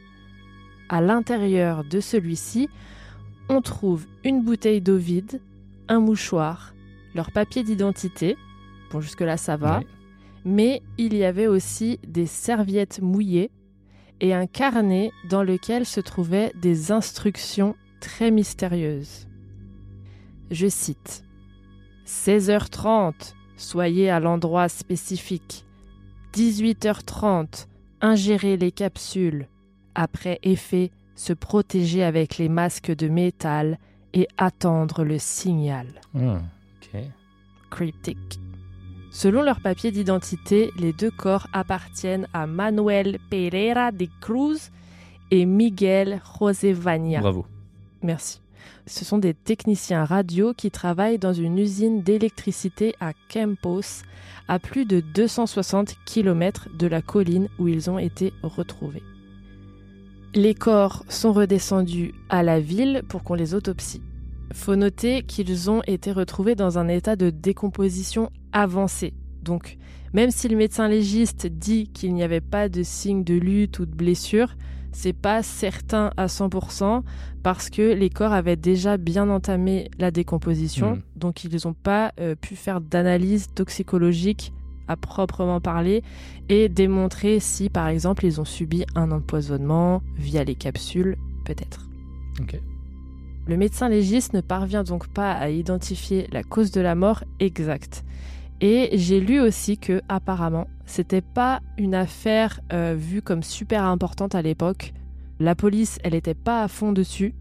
À l'intérieur de celui-ci, on trouve une bouteille d'eau vide, un mouchoir, leur papier d'identité. Bon, jusque-là, ça va. Mais il y avait aussi des serviettes mouillées et un carnet dans lequel se trouvaient des instructions très mystérieuses. Je cite 16h30, soyez à l'endroit spécifique. 18h30, ingérez les capsules. Après effet, se protéger avec les masques de métal et attendre le signal Ah, cryptique. Selon leur papier d'identité, les deux corps appartiennent à Manuel Pereira de Cruz et Miguel José Vania. Bravo. Merci. Ce sont des techniciens radio qui travaillent dans une usine d'électricité à Campos, à plus de 260 km de la colline où ils ont été retrouvés. Les corps sont redescendus à la ville pour qu'on les autopsie. Faut noter qu'ils ont été retrouvés dans un état de décomposition avancé. Donc, même si le médecin légiste dit qu'il n'y avait pas de signe de lutte ou de blessure, c'est pas certain à 100% parce que les corps avaient déjà bien entamé la décomposition, Mhm. donc ils n'ont pas euh, pu faire d'analyse toxicologique à proprement parler et démontrer si par exemple ils ont subi un empoisonnement via les capsules, peut-être. Le médecin légiste ne parvient donc pas à identifier la cause de la mort exacte. Et j'ai lu aussi que apparemment, c'était pas une affaire euh, vue comme super importante à l'époque. La police, elle était pas à fond dessus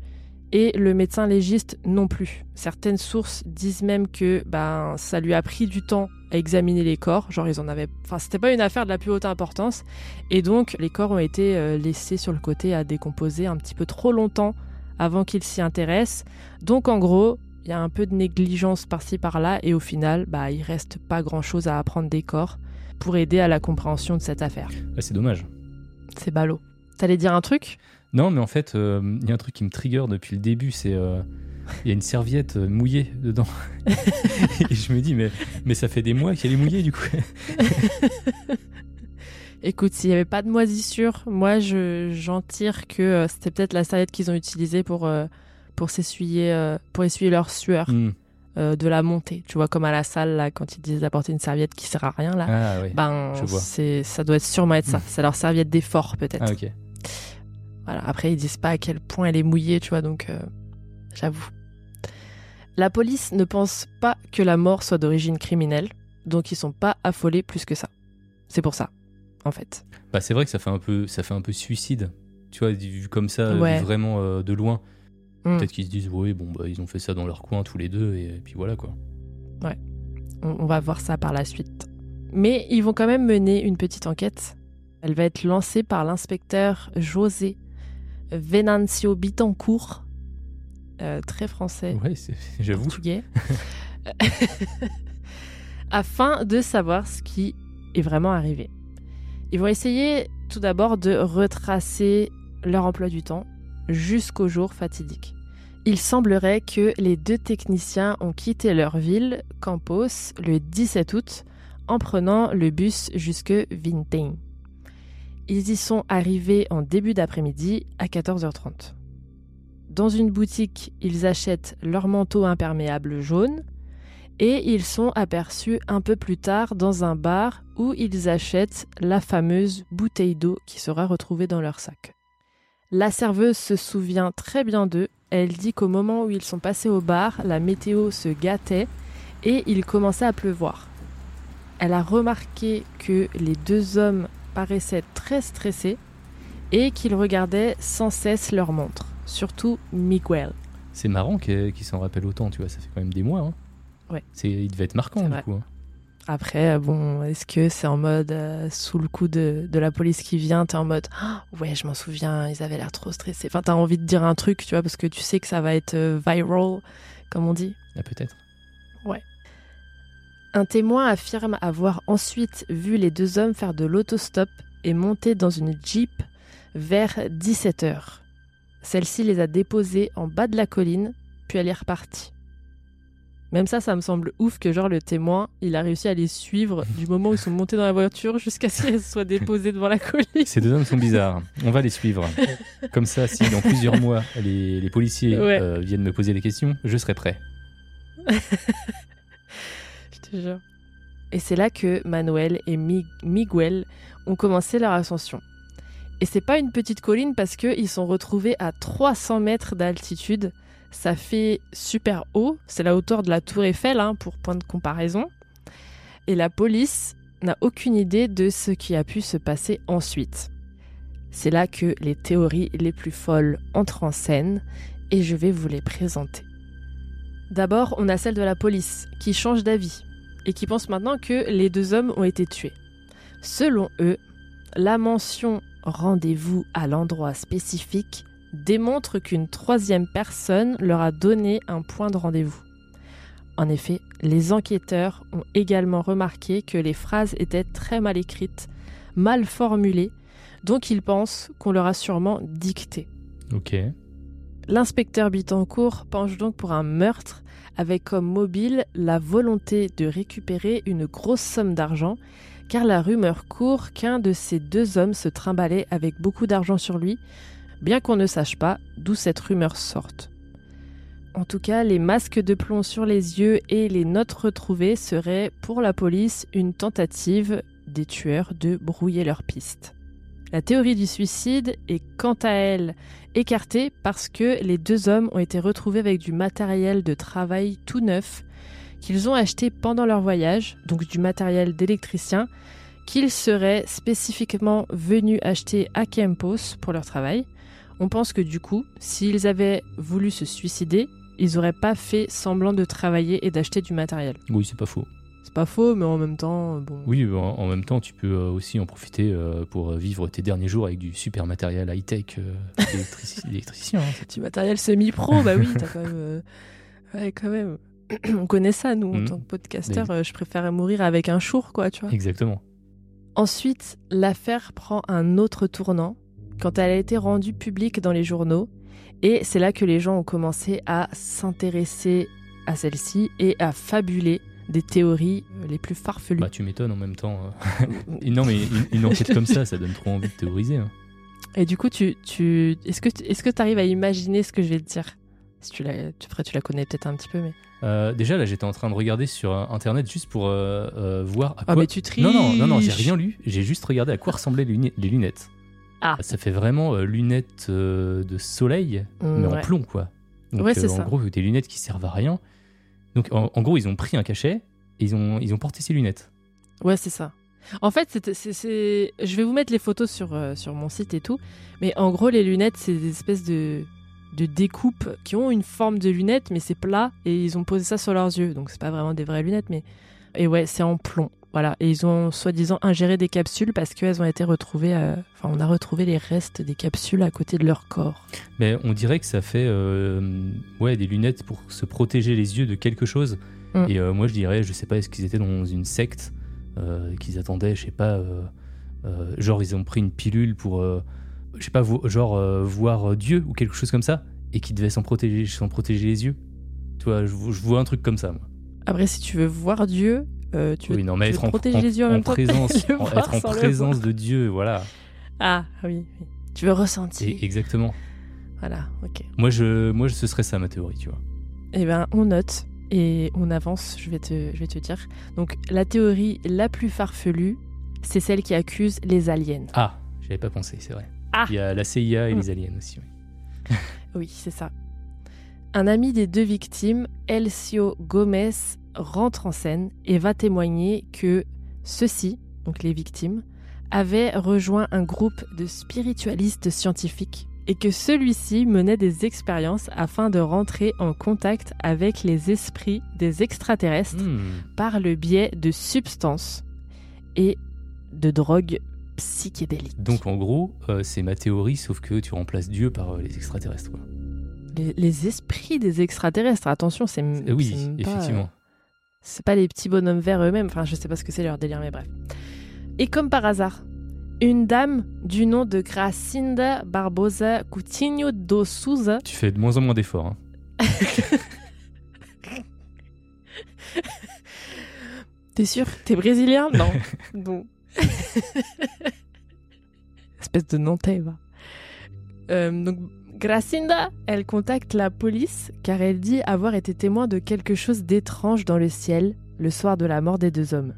et le médecin légiste non plus. Certaines sources disent même que ben ça lui a pris du temps à examiner les corps, genre ils en avaient enfin c'était pas une affaire de la plus haute importance et donc les corps ont été euh, laissés sur le côté à décomposer un petit peu trop longtemps avant qu'ils s'y intéressent. Donc en gros, il y a un peu de négligence par-ci par-là et au final, bah il reste pas grand-chose à apprendre des corps pour aider à la compréhension de cette affaire. Ah, c'est dommage. C'est ballot. T'allais dire un truc? Non, mais en fait, euh, il y a un truc qui me trigger depuis le début, c'est euh, il y a une serviette euh, mouillée dedans. Et je me dis, mais, mais ça fait des mois qu'elle est mouillée du coup. Écoute, s'il n'y avait pas de moisissure, moi je, j'en tire que euh, c'était peut-être la serviette qu'ils ont utilisée pour, euh, pour s'essuyer, euh, pour essuyer leur sueur Hmm. euh, de la montée. Tu vois, comme à la salle, là, quand ils disent d'apporter une serviette qui sert à rien, là. Ah ouais. ben, c'est, ça doit sûrement être ça. C'est leur serviette d'effort, peut-être. Ah. Voilà. Après, ils disent pas à quel point elle est mouillée, tu vois, donc euh, j'avoue. La police ne pense pas que la mort soit d'origine criminelle, donc ils sont pas affolés plus que ça. C'est pour ça, en fait. Bah, c'est vrai que ça fait un peu, ça fait un peu suicide. Tu vois, vu comme ça, vu vraiment euh, de loin. Hmm. Peut-être qu'ils se disent, oui, bon, bah, ils ont fait ça dans leur coin tous les deux, et, puis voilà quoi. On, on va voir ça par la suite. Mais ils vont quand même mener une petite enquête. Elle va être lancée par l'inspecteur José Venancio Bitancourt, euh, très français. Ouais, j'avoue. portugais, afin de savoir ce qui est vraiment arrivé. Ils vont essayer tout d'abord de retracer leur emploi du temps jusqu'au jour fatidique. Il semblerait que les deux techniciens ont quitté leur ville, Campos, le 17 août, en prenant le bus jusque Vintém. Ils y sont arrivés en début d'après-midi à 14h30. Dans une boutique, ils achètent leur manteau imperméable jaune et ils sont aperçus un peu plus tard dans un bar où ils achètent la fameuse bouteille d'eau qui sera retrouvée dans leur sac. La serveuse se souvient très bien d'eux. Elle dit qu'au moment où ils sont passés au bar, la météo se gâtait et il commençait à pleuvoir. Elle a remarqué que les deux hommes paraissaient très stressés et qu'ils regardaient sans cesse leur montre, surtout Miguel. C'est marrant qu'ils s'en rappellent autant, tu vois, ça fait quand même des mois. Hein. Ouais. C'est, il devait être marquant du coup. hein. Après, bon, est-ce que c'est en mode euh, sous le coup de, de la police qui vient, t'es en mode Ah, ouais, je m'en souviens, ils avaient l'air trop stressés. Enfin, t'as envie de dire un truc, tu vois, parce que tu sais que ça va être euh, viral, comme on dit. Ah, peut-être. Un témoin affirme avoir ensuite vu les deux hommes faire de l'autostop et monter dans une Jeep vers 17h. Celle-ci les a déposés en bas de la colline, puis elle est repartie. Même ça, ça me semble ouf que genre le témoin, il a réussi à les suivre du moment où ils sont montés dans la voiture jusqu'à ce qu'ils soient déposés devant la colline. Ces deux hommes sont bizarres. On va les suivre. Comme ça, si dans plusieurs mois, les, les policiers Ouais. euh, viennent me poser des questions, je serai prêt. Je te jure. Et c'est là que Manuel et Mi- Miguel ont commencé leur ascension. Et c'est pas une petite colline parce qu'ils sont retrouvés à 300 mètres d'altitude. Ça fait super haut. C'est la hauteur de la tour Eiffel, hein, pour point de comparaison. Et la police n'a aucune idée de ce qui a pu se passer ensuite. C'est là que les théories les plus folles entrent en scène et je vais vous les présenter. D'abord, on a celle de la police, qui change d'avis et qui pense maintenant que les deux hommes ont été tués. Selon eux, la mention rendez-vous à l'endroit spécifique démontre qu'une troisième personne leur a donné un point de rendez-vous. En effet, les enquêteurs ont également remarqué que les phrases étaient très mal écrites, mal formulées, Donc ils pensent qu'on leur a sûrement dicté. Ok. L'inspecteur Bittencourt penche donc pour un meurtre avec comme mobile la volonté de récupérer une grosse somme d'argent, car la rumeur court qu'un de ces deux hommes se trimballait avec beaucoup d'argent sur lui, bien qu'on ne sache pas d'où cette rumeur sorte. En tout cas, les masques de plomb sur les yeux et les notes retrouvées seraient pour la police une tentative des tueurs de brouiller leur piste. La théorie du suicide est quant à elle écartée parce que les deux hommes ont été retrouvés avec du matériel de travail tout neuf qu'ils ont acheté pendant leur voyage, donc du matériel d'électricien qu'ils seraient spécifiquement venus acheter à Campos pour leur travail. On pense que du coup, s'ils avaient voulu se suicider, ils n'auraient pas fait semblant de travailler et d'acheter du matériel. Oui, c'est pas faux. C'est pas faux, mais en même temps, bon. Oui, en, même temps, tu peux euh, aussi en profiter euh, pour vivre tes derniers jours avec du super matériel high-tech euh, d'électrici- d'électricien. hein. Du matériel semi-pro, bah oui, t'as quand même. euh, Ouais, quand même. On connaît ça, nous, en Mhm. tant que podcasteur. euh, Je préférais mourir avec un chour, quoi, tu vois. Exactement. Ensuite, l'affaire prend un autre tournant quand elle a été rendue publique dans les journaux. Et c'est là que les gens ont commencé à s'intéresser à celle-ci et à fabuler des théories euh, les plus farfelues. Bah, tu m'étonnes en même temps. Et non, mais une, une enquête comme ça, ça donne trop envie de théoriser. hein. Et du coup, tu, tu... est-ce que tu est-ce que arrives à imaginer ce que je vais te dire? Si tu la, tu, après, tu la connais peut-être un petit peu, mais. Euh, déjà, là, j'étais en train de regarder sur euh, internet juste pour euh, euh, voir à Ah, quoi. mais tu triches non, non, non, non, j'ai rien lu. J'ai juste regardé à quoi ressemblaient les lunettes. Ah. Ça fait vraiment euh, lunettes euh, de soleil, Mm, mais en ouais. plomb, quoi. Donc, Ouais, c'est euh, en gros, des lunettes qui servent à rien. Donc, en, en gros, ils ont pris un cachet et ils ont, ils ont porté ces lunettes. Ouais, c'est ça. En fait, c'est, c'est, c'est- je vais vous mettre les photos sur, euh, sur mon site et tout. Mais en gros, les lunettes, c'est des espèces de, de découpes qui ont une forme de lunettes, mais c'est plat. Et ils ont posé ça sur leurs yeux. Donc, c'est pas vraiment des vraies lunettes, mais. Et ouais, c'est en plomb. Voilà. Et ils ont soi-disant ingéré des capsules parce qu'elles ont été retrouvées. euh, Enfin, on a retrouvé les restes des capsules à côté de leur corps. Mais on dirait que ça fait euh, ouais, des lunettes pour se protéger les yeux de quelque chose. Mm. Et euh, moi, je dirais, je sais pas, est-ce qu'ils étaient dans une secte euh, qu'ils attendaient, je sais pas, genre ils ont pris une pilule pour, je sais pas, vo- genre voir Dieu ou quelque chose comme ça, et qui devaient s'en protéger, s'en protéger les yeux. Tu vois, je, je vois un truc comme ça, moi. Après, si tu veux voir Dieu, euh, tu veux, oui, non, mais tu être en, protéger en- les yeux en en même temps que présence, en- être en présence de Dieu, voilà. Ah, oui, oui. Tu veux ressentir. Et, exactement. Voilà, ok. Moi, je, moi, ce serait ça ma théorie, tu vois. Eh ben, on note et on avance, je vais te, je vais te dire. Donc, la théorie la plus farfelue, c'est celle qui accuse les aliens. Ah, j'avais pas pensé, c'est vrai. Ah. Il y a la CIA et les aliens aussi. oui. Oui, c'est ça. Un ami des deux victimes, Elcio Gomez, rentre en scène et va témoigner que ceux-ci, donc les victimes, avaient rejoint un groupe de spiritualistes scientifiques et que celui-ci menait des expériences afin de rentrer en contact avec les esprits des extraterrestres Hmm. par le biais de substances et de drogues psychédéliques. Donc en gros, euh, c'est ma théorie, sauf que tu remplaces Dieu par euh, les extraterrestres. quoi. les, les esprits des extraterrestres, attention, c'est Oui, pas, effectivement. euh, C'est pas les petits bonhommes verts eux-mêmes. Enfin, je sais pas ce que c'est leur délire, mais bref. Et comme par hasard, une dame du nom de Gracinda Barbosa Coutinho do Souza Tu fais de moins en moins d'efforts. hein. T'es sûr? T'es brésilien? Non. Bon. Espèce de Nantais, va. Euh, donc, Gracinda, elle contacte la police car elle dit avoir été témoin de quelque chose d'étrange dans le ciel le soir de la mort des deux hommes.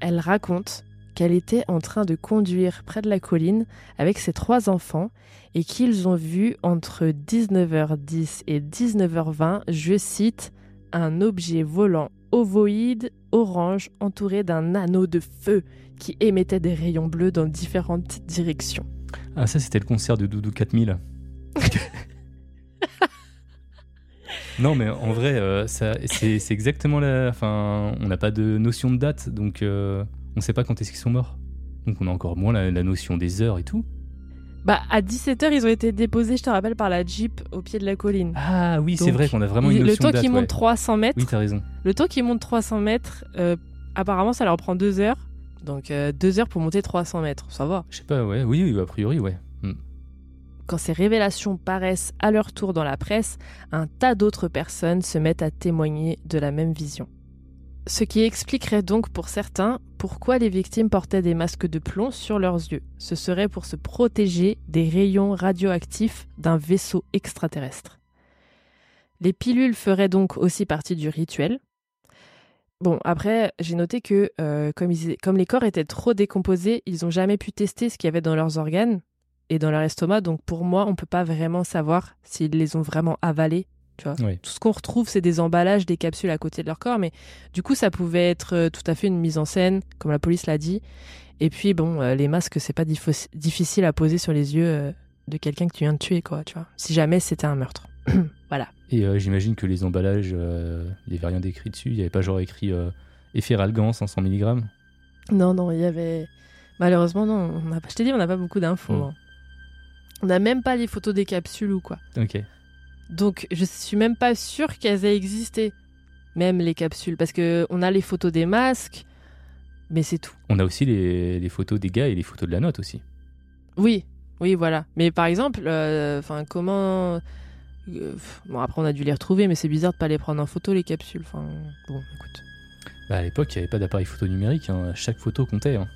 Elle raconte qu'elle était en train de conduire près de la colline avec ses trois enfants et qu'ils ont vu entre 19h10 et 19h20, je cite, un objet volant ovoïde orange entouré d'un anneau de feu qui émettait des rayons bleus dans différentes directions. Ah, ça, c'était le concert de Doudou 4000. non, mais en vrai, euh, ça- c'est c'est exactement la. Enfin, on n'a pas de notion de date, donc euh, on sait pas quand est-ce qu'ils sont morts. Donc on a encore moins la, la notion des heures et tout. Bah, à 17h, ils ont été déposés, je te rappelle, par la Jeep au pied de la colline. Ah oui, c'est vrai qu'on a vraiment une le notion temps de date. qu'ils ouais. montent 300 mètres, Oui, t'as raison. le temps qu'ils montent 300 mètres, euh, apparemment, ça leur prend deux heures. Donc euh, deux heures pour monter 300 mètres, ça va. Je sais pas, ouais, oui, oui, a priori, ouais. Quand ces révélations paraissent à leur tour dans la presse, un tas d'autres personnes se mettent à témoigner de la même vision. Ce qui expliquerait donc pour certains pourquoi les victimes portaient des masques de plomb sur leurs yeux. Ce serait pour se protéger des rayons radioactifs d'un vaisseau extraterrestre. Les pilules feraient donc aussi partie du rituel. Bon, après, j'ai noté que euh, comme, comme les corps étaient trop décomposés, ils n'ont jamais pu tester ce qu'il y avait dans leurs organes et dans leur estomac. Donc pour moi, on peut pas vraiment savoir s'ils les ont vraiment avalés. Tu vois. Tout ce qu'on retrouve, c'est des emballages, des capsules à côté de leur corps. Mais du coup, ça pouvait être euh, tout à fait une mise en scène, comme la police l'a dit. Et puis, bon, euh, les masques, c'est pas diffi- difficile à poser sur les yeux euh, de quelqu'un que tu viens de tuer, quoi. Tu vois. Si jamais c'était un meurtre. voilà. Et euh, j'imagine que les emballages, il n'y avait rien d'écrit dessus. Il n'y avait pas genre écrit euh, Efferalgan 500 mg. Non, non, il y avait. Malheureusement, non. On a... Je t'ai dit, on n'a pas beaucoup d'infos. Mm. hein. On n'a même pas les photos des capsules ou quoi. Ok. Donc, je suis même pas sûre qu'elles aient existé. Même les capsules. Parce que on a les photos des masques, mais c'est tout. On a aussi les, les photos des gars et les photos de la note aussi. Oui, oui, voilà. Mais par exemple, euh, enfin, comment. euh, Bon, après, on a dû les retrouver, mais c'est bizarre de pas les prendre en photo, les capsules. Enfin, bon, écoute. Bah, à l'époque, il n'y avait pas d'appareil photo numérique. hein. Chaque photo comptait. hein.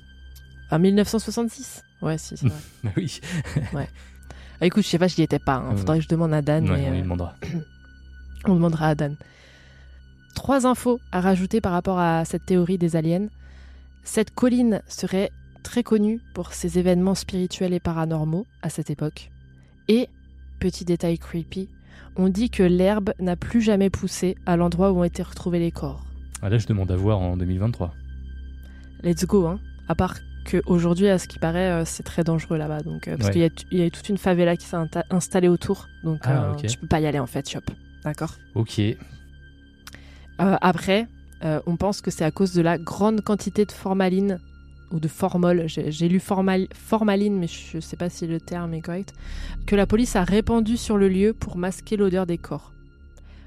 En 1966 Ouais, si, c'est vrai. Bah oui. Ah, écoute, je sais pas, je n'y étais pas. hein. Ouais. Faudrait que je demande à Dan. Ouais, mais, on lui euh, demandera. On demandera à Dan. Trois infos à rajouter par rapport à cette théorie des aliens. Cette colline serait très connue pour ses événements spirituels et paranormaux à cette époque. Et, petit détail creepy, on dit que l'herbe n'a plus jamais poussé à l'endroit où ont été retrouvés les corps. Ah, là, je demande à voir en 2023. Let's go, hein. À part qu'aujourd'hui, à ce qui paraît, euh, c'est très dangereux là-bas. Donc, euh, parce Ouais. qu'il y a, il y a toute une favela qui s'est installée autour. Donc, Ah, euh, ok. tu peux pas y aller en fait, shop. D'accord? Ok. Après, on pense que c'est à cause de la grande quantité de formaline ou de formol, j'ai lu formal- formaline, mais je sais pas si le terme est correct, que la police a répandu sur le lieu pour masquer l'odeur des corps.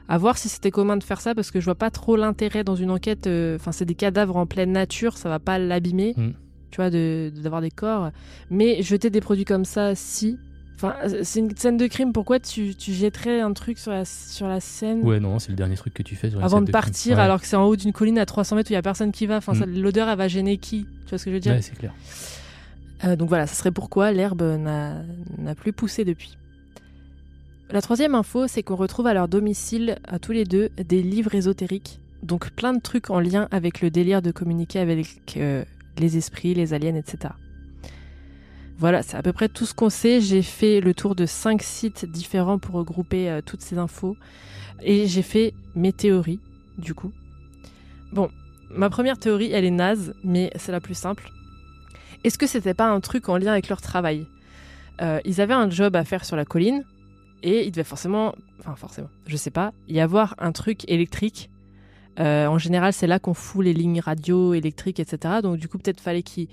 À voir si c'était commun de faire ça, parce que je vois pas trop l'intérêt dans une enquête. euh, Enfin, c'est des cadavres en pleine nature, ça va pas l'abîmer, Mm. Tu vois, de- d'avoir des corps. Mais jeter des produits comme ça, si. Enfin, c'est une scène de crime. Pourquoi tu, tu jetterais un truc sur la, sur la scène Ouais, non, c'est le dernier truc que tu fais sur une avant scène de crime. partir Ouais. alors que c'est en haut d'une colline à 300 mètres où il y a personne qui va. Enfin, Mm. l'odeur, elle va gêner qui? Tu vois ce que je veux dire? Ouais, c'est clair. Euh, Donc voilà, ça serait pourquoi l'herbe n'a n'a plus poussé depuis. La troisième info, c'est qu'on retrouve à leur domicile, à tous les deux, des livres ésotériques. Donc plein de trucs en lien avec le délire de communiquer avec euh, les esprits, les aliens, etc. Voilà, c'est à peu près tout ce qu'on sait. J'ai fait le tour de cinq sites différents pour regrouper euh, toutes ces infos. Et j'ai fait mes théories, du coup. Bon, ma première théorie, elle est naze, mais c'est la plus simple. Est-ce que c'était pas un truc en lien avec leur travail? Euh, Ils avaient un job à faire sur la colline, et il devait forcément, enfin forcément, je sais pas, y avoir un truc électrique. Euh, en général, c'est là qu'on fout les lignes radio, électriques, etc. Donc du coup, peut-être fallait qu'ils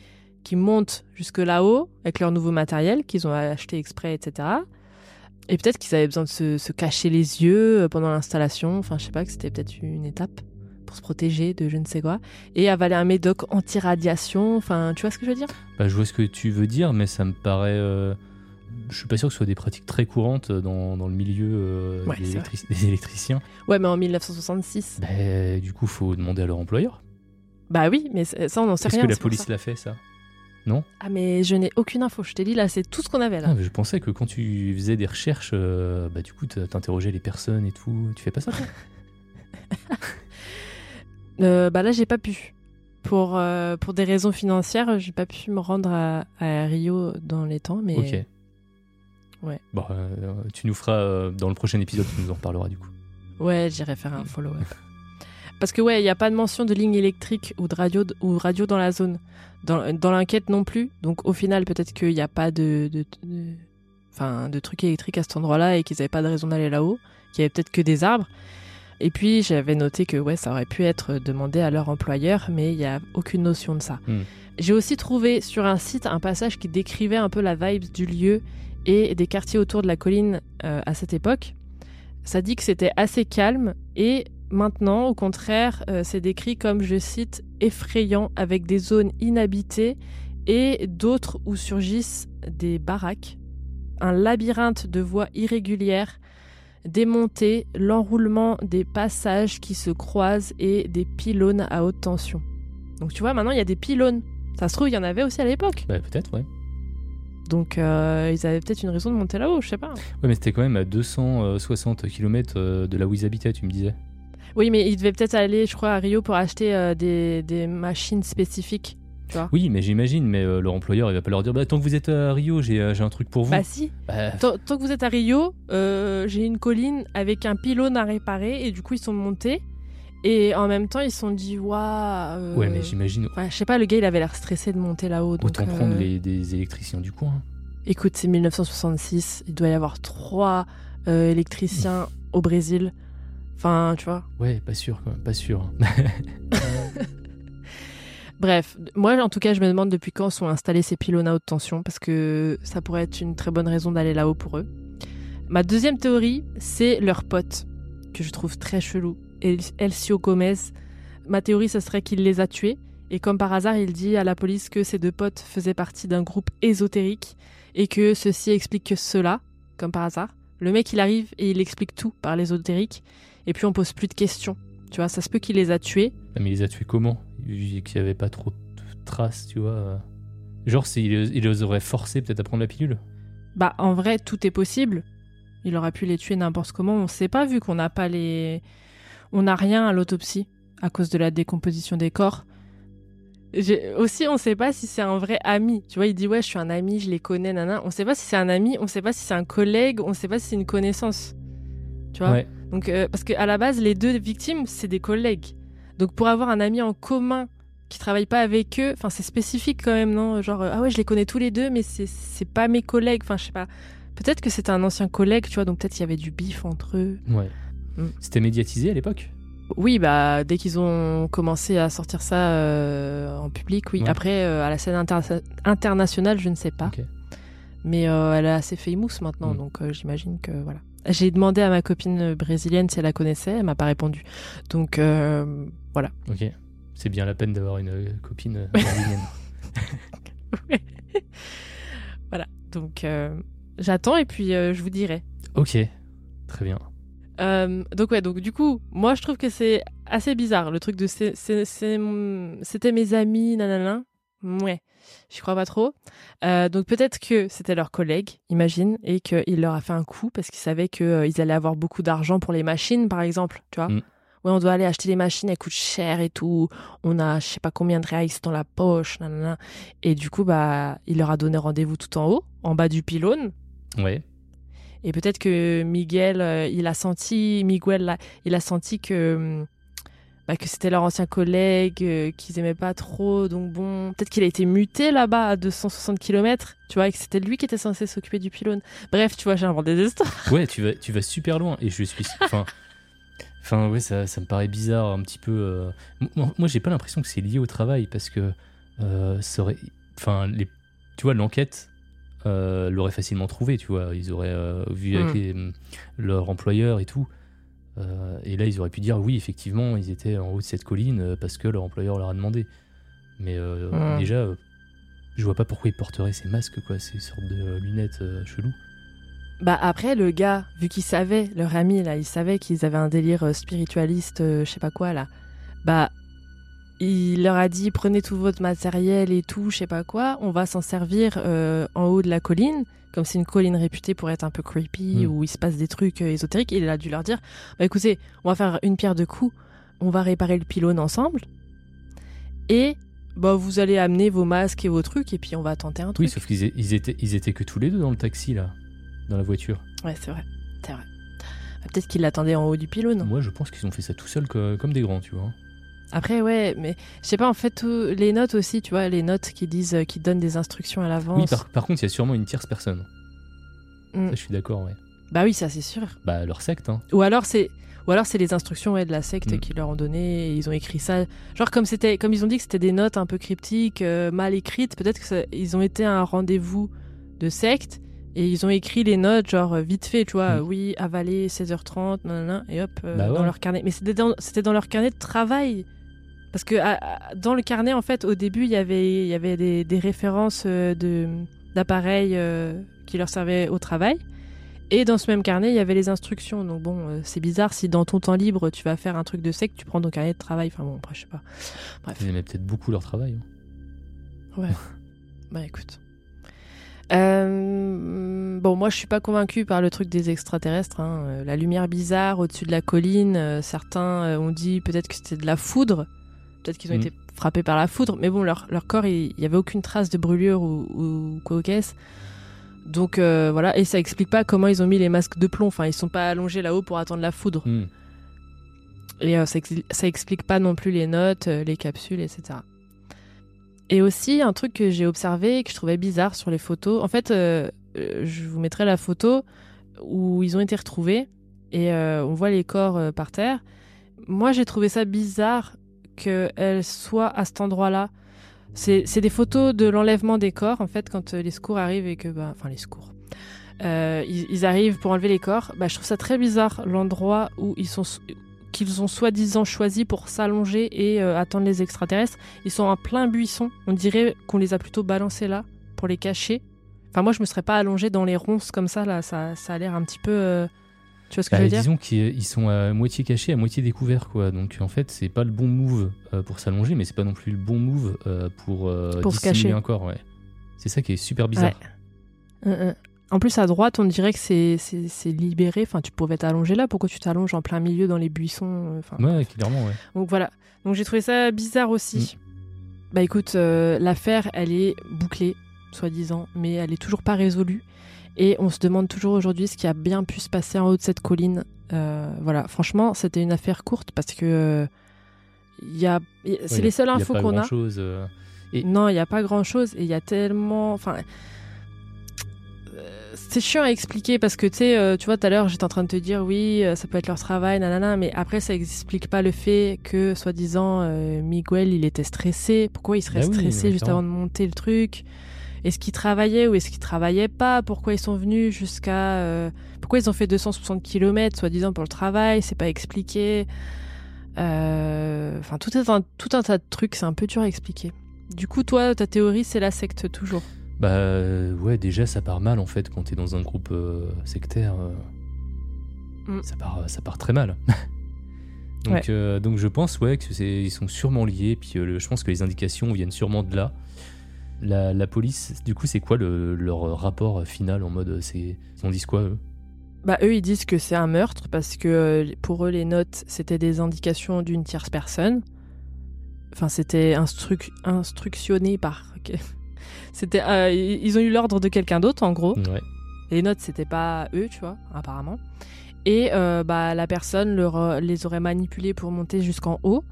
montent jusque là-haut avec leur nouveau matériel qu'ils ont acheté exprès, etc. Et peut-être qu'ils avaient besoin de se, se cacher les yeux euh, pendant l'installation. Enfin, je sais pas, que c'était peut-être une étape pour se protéger de je ne sais quoi. Et avaler un médoc anti-radiation. Enfin, tu vois ce que je veux dire? Bah, je vois ce que tu veux dire, mais ça me paraît. euh, Je suis pas sûr que ce soit des pratiques très courantes dans, dans le milieu euh, Ouais, des, électriciens. Ouais, mais en 1966. Bah, du coup, faut demander à leur employeur. Bah oui, mais ça, on n'en sait Est-ce rien. que la police l'a fait, ça? Ah, mais je n'ai aucune info. Je t'ai dit, là, c'est tout ce qu'on avait là. Ah, mais Je pensais que quand tu faisais des recherches, euh, bah, du coup, t'interrogeais les personnes et tout. Tu fais pas ça toi? Euh, bah là, j'ai pas pu. Pour, euh, pour des raisons financières, j'ai pas pu me rendre à, à Rio dans les temps, mais Ok. Ouais. Bon, euh, tu nous feras euh, dans le prochain épisode, tu nous en reparleras du coup. ouais, j'irai faire un follow-up. Parce que ouais, il n'y a pas de mention de ligne électrique ou de radio, ou radio dans la zone. Dans, dans l'enquête non plus. Donc au final, peut-être qu'il n'y a pas de, de, de- enfin, de trucs électriques à cet endroit-là et qu'ils n'avaient pas de raison d'aller là-haut. Qu'il y avait peut-être que des arbres. Et puis j'avais noté que ouais, ça aurait pu être demandé à leur employeur, mais il n'y a aucune notion de ça. Hmm. J'ai aussi trouvé sur un site un passage qui décrivait un peu la vibe du lieu et des quartiers autour de la colline euh, à cette époque. Ça dit que c'était assez calme et maintenant, au contraire, euh, c'est décrit comme, je cite, effrayant avec des zones inhabitées et d'autres où surgissent des baraques, un labyrinthe de voies irrégulières, des montées, l'enroulement des passages qui se croisent et des pylônes à haute tension. Donc tu vois, maintenant il y a des pylônes. Ça se trouve, il y en avait aussi à l'époque. Bah, peut-être, ouais. Donc euh, ils avaient peut-être une raison de monter là-haut, je sais pas. Ouais, mais c'était quand même à 260 km euh, de là où ils habitaient, tu me disais. Oui, mais ils devaient peut-être aller, je crois, à Rio pour acheter euh, des, des machines spécifiques. Tu vois Oui, mais j'imagine, mais euh, leur employeur, il va pas leur dire bah, tant que vous êtes à Rio, j'ai j'ai un truc pour vous. Bah si. Bah, Tant, tant que vous êtes à Rio, j'ai une colline avec un pylône à réparer et du coup ils sont montés. Et en même temps ils se sont dit waouh. euh, ouais, mais j'imagine. enfin, je sais pas, le gars il avait l'air stressé de monter là-haut. Autant euh, prendre les, des électriciens du coin. Écoute, c'est 1966, il doit y avoir trois euh, électriciens au Brésil. Enfin, tu vois. Ouais, pas sûr, quand même, pas sûr. Bref, moi en tout cas, je me demande depuis quand sont installés ces pylônes à haute tension parce que ça pourrait être une très bonne raison d'aller là-haut pour eux. Ma deuxième théorie, c'est leur pote que je trouve très chelou, El- Elcio Gomez. Ma théorie, ce serait qu'il les a tués et comme par hasard, il dit à la police que ces deux potes faisaient partie d'un groupe ésotérique et que ceci explique que cela, comme par hasard. Le mec, il arrive et il explique tout par l'ésotérique et puis on pose plus de questions. Tu vois, ça se peut qu'il les a tués. Ah, mais il les a tués comment? Vu qu'il y avait pas trop de traces, tu vois. Genre, il, il les aurait forcés peut-être à prendre la pilule Bah, en vrai, tout est possible. Il aurait pu les tuer n'importe comment. On sait pas, vu qu'on n'a pas les. On n'a rien à l'autopsie à cause de la décomposition des corps. Aussi, on sait pas si c'est un vrai ami. Tu vois, il dit ouais, je suis un ami, je les connais, nana. On sait pas si c'est un ami, on sait pas si c'est un collègue, on sait pas si c'est une connaissance. Tu vois Ouais. Donc, euh, parce qu'à la base, les deux victimes, c'est des collègues. Donc, pour avoir un ami en commun qui travaille pas avec eux, enfin, c'est spécifique quand même, non? Genre, euh, ah ouais, je les connais tous les deux, mais c'est c'est pas mes collègues. Enfin, je sais pas. Peut-être que c'était un ancien collègue, tu vois, donc peut-être il y avait du bif entre eux. Ouais. Mm. C'était médiatisé à l'époque Oui, bah, dès qu'ils ont commencé à sortir ça euh, en public, oui. Ouais. Après, euh, à la scène inter- internationale, je ne sais pas. Mais euh, elle est assez famous maintenant, Mm. donc j'imagine que voilà. J'ai demandé à ma copine brésilienne si elle la connaissait, elle m'a pas répondu. Donc voilà. Ok. C'est bien la peine d'avoir une copine brésilienne. voilà. Donc j'attends et puis je vous dirai. ok. Très bien. Euh, donc ouais, donc du coup, moi je trouve que c'est assez bizarre le truc de c'était mes amis, nanana. Ouais, j'y crois pas trop. Euh, donc peut-être que c'était leur collègue, imagine, et qu'il leur a fait un coup parce qu'ils savaient qu'ils allaient avoir beaucoup d'argent pour les machines, par exemple, tu vois. Mm. Ouais, on doit aller acheter les machines, elles coûtent cher et tout. On a je sais pas combien de reais dans la poche, nanana. Et du coup, bah, il leur a donné rendez-vous tout en haut, en bas du pylône. Ouais. Et peut-être que Miguel, euh, il a senti, Miguel, il a senti que, bah, que c'était leur ancien collègue, euh, qu'ils aimaient pas trop. Donc bon, peut-être qu'il a été muté là-bas à 260 km, tu vois, et que c'était lui qui était censé s'occuper du pylône. Bref, tu vois, j'ai inventé des histoires. Ouais, tu vas, super loin. Et je suis. Enfin. Enfin, ouais, ça, ça me paraît bizarre un petit peu. euh. Moi, j'ai pas l'impression que c'est lié au travail parce que ça aurait. Enfin, les... tu vois, l'enquête euh, l'aurait facilement trouvé, tu vois. Ils auraient euh, vu avec Mm. les- leur employeur et tout. Euh, et là, ils auraient pu dire oui, effectivement, ils étaient en haut de cette colline parce que leur employeur leur a demandé. Mais euh, Mm. déjà, je vois pas pourquoi ils porteraient ces masques, quoi, ces sortes de lunettes cheloues. Bah après, le gars, vu qu'il savait, leur ami, là, il savait qu'ils avaient un délire spiritualiste, euh, je sais pas quoi, là. Bah, il leur a dit, prenez tout votre matériel et tout, je sais pas quoi, on va s'en servir euh, en haut de la colline, comme c'est une colline réputée pour être un peu creepy, Mm. où il se passe des trucs euh, ésotériques. Il a dû leur dire, bah écoutez, on va faire une pierre de coups, on va réparer le pylône ensemble, et bah vous allez amener vos masques et vos trucs, et puis on va tenter un truc. Oui, sauf qu'ils ils étaient, ils étaient que tous les deux dans le taxi, là, dans la voiture. Ouais, c'est vrai, c'est vrai. Bah, Peut-être qu'il l'attendait en haut du pylône. Moi, je pense qu'ils ont fait ça tout seuls co- comme des grands, tu vois. Après, ouais, mais je sais pas, en fait, tout- les notes aussi, tu vois, les notes qui disent, qui donnent des instructions à l'avance. Oui, par, par contre, il y a sûrement une tierce personne. Mm. Ça, je suis d'accord, ouais. Bah oui, ça c'est sûr. Bah, leur secte, hein. Ou alors c'est, ou alors c'est les instructions ouais, de la secte Mm. qui leur ont donné, et ils ont écrit ça. Genre comme c'était, comme ils ont dit que c'était des notes un peu cryptiques, euh, mal écrites. Peut-être que ça- ils ont été à un rendez-vous de secte Et ils ont écrit les notes, genre euh, vite fait, tu vois, Mm. oui, avaler 16h30, nanana, et hop, euh, Bah ouais. dans leur carnet. Mais c'était dans, c'était dans leur carnet de travail. Parce que à- dans le carnet, en fait, au début, il y avait, il y avait des, des références euh, de, d'appareils euh, qui leur servaient au travail. Et dans ce même carnet, il y avait les instructions. Donc bon, euh, c'est bizarre si dans ton temps libre, tu vas faire un truc de sec, tu prends ton carnet de travail. Enfin bon, après, je sais pas. Bref. Ils aimaient peut-être beaucoup leur travail. hein. Ouais. bah écoute. Euh, bon, moi je suis pas convaincue par le truc des extraterrestres. hein. La lumière bizarre au-dessus de la colline, euh, certains ont dit peut-être que c'était de la foudre. Peut-être qu'ils ont Mm. été frappés par la foudre. Mais bon, leur, leur corps, il il y avait aucune trace de brûlure ou, ou quoi qu'est-ce. Donc euh, voilà, et ça explique pas comment ils ont mis les masques de plomb. Enfin, ils sont pas allongés là-haut pour attendre la foudre. Hmm. Et euh, ça, ex- ça explique pas non plus les notes, euh, les capsules, etc. Et aussi, un truc que j'ai observé et que je trouvais bizarre sur les photos. En fait, je vous mettrai la photo où ils ont été retrouvés et on voit les corps par terre. Moi, j'ai trouvé ça bizarre qu'elles soient à cet endroit-là. C'est des photos de l'enlèvement des corps, en fait, quand euh, les secours arrivent et que. bah, Enfin, les secours. Euh, ils, arrivent pour enlever les corps. Bah, je trouve ça très bizarre, l'endroit où ils sont qu'ils ont soi-disant choisi pour s'allonger et euh, attendre les extraterrestres. Ils sont en plein buisson. On dirait qu'on les a plutôt balancés là pour les cacher. Enfin, moi, je me serais pas allongée dans les ronces comme ça. Là, ça, ça a l'air un petit peu. Tu vois ce que Bah, je veux dire disons qu'ils ils sont à moitié cachés, à moitié découverts, quoi. Donc en fait, c'est pas le bon move euh, pour s'allonger, mais c'est pas non plus le bon move euh, pour, euh, se cacher. un corps, ouais. C'est ça qui est super bizarre. Ouais. En plus, à droite, on dirait que c'est c'est- c'est libéré. Enfin, tu pouvais t'allonger là. Pourquoi tu t'allonges en plein milieu dans les buissons euh, Enfin, Ouais, clairement, ouais. Donc voilà. Donc j'ai trouvé ça bizarre aussi. Bah écoute, euh, l'affaire, elle est bouclée, soi-disant, mais elle est toujours pas résolue. Et on se demande toujours aujourd'hui ce qui a bien pu se passer en haut de cette colline. Euh, voilà, franchement, c'était une affaire courte parce que euh, il y c'est Ouais, les seules infos qu'on a. euh, Et- Non, il n'y a pas grand chose et il y a tellement. Enfin. euh, C'est chiant à expliquer parce que tu sais, tu vois, tout à l'heure j'étais en train de te dire oui, ça peut être leur travail, nanana, mais après ça explique pas le fait que, soi-disant, Miguel il était stressé. Pourquoi il serait Bah oui, stressé juste avant de monter le truc? Est-ce qu'il travaillait ou est-ce qu'il travaillait pas? Pourquoi ils sont venus jusqu'à. euh, Pourquoi ils ont fait 260 km, soi-disant, pour le travail? C'est pas expliqué. Euh, Enfin, tout, est un, tout un tas de trucs, c'est un peu dur à expliquer. Du coup, toi, ta théorie, c'est la secte toujours? Bah euh, ouais, déjà ça part mal en fait quand t'es dans un groupe sectaire. Mm. Ça part, ça part très mal. donc, Ouais. euh, donc je pense ouais que c'est, ils sont sûrement liés. Puis euh, le- je pense que les indications viennent sûrement de là. La, la police, du coup, c'est quoi le- leur rapport final en mode c'est en disent quoi eux? Bah, eux, ils disent que c'est un meurtre parce que euh, pour eux, les notes, c'était des indications d'une tierce personne. Enfin, c'était instru- instructionné par. C'était, euh, ils ont eu l'ordre de quelqu'un d'autre, en gros. Ouais. Les notes, c'était pas eux, tu vois, apparemment. Et euh, bah, la personne leur, les aurait manipulés pour monter jusqu'en haut.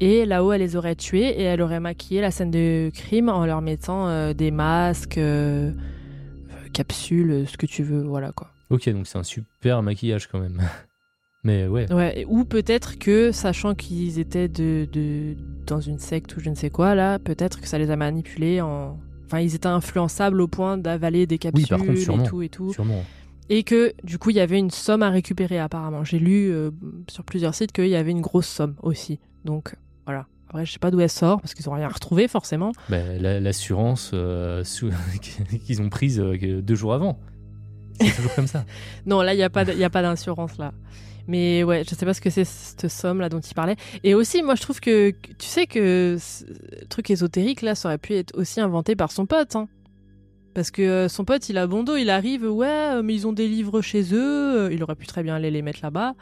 Et là-haut, elle les aurait tués et elle aurait maquillé la scène de crime en leur mettant euh, des masques, euh, euh, capsules, ce que tu veux, voilà quoi. Ok, donc c'est un super maquillage quand même. Mais ouais. Ou peut-être que, sachant qu'ils étaient de, de, dans une secte ou je ne sais quoi, là, peut-être que ça les a manipulés en. Enfin, ils étaient influençables au point d'avaler des capsules Oui, par contre, sûrement. et tout et tout. Sûrement. Et que, du coup, il y avait une somme à récupérer, apparemment. J'ai lu euh, sur plusieurs sites qu'il y avait une grosse somme aussi. Donc, voilà. Après, je sais pas d'où elle sort, parce qu'ils ont rien retrouvé, forcément. Bah, la- l'assurance euh, qu'ils ont prise euh, deux jours avant. C'est toujours comme ça. Non, là, il n'y a pas d- il y a pas d'assurance, là. Mais ouais, je sais pas ce que c'est cette somme là dont il parlait. Et aussi, moi, je trouve que, tu sais que ce truc ésotérique là, ça aurait pu être aussi inventé par son pote. Hein. Parce que euh, son pote, il a bon dos, il arrive, ouais, mais ils ont des livres chez eux, il aurait pu très bien aller les mettre là-bas.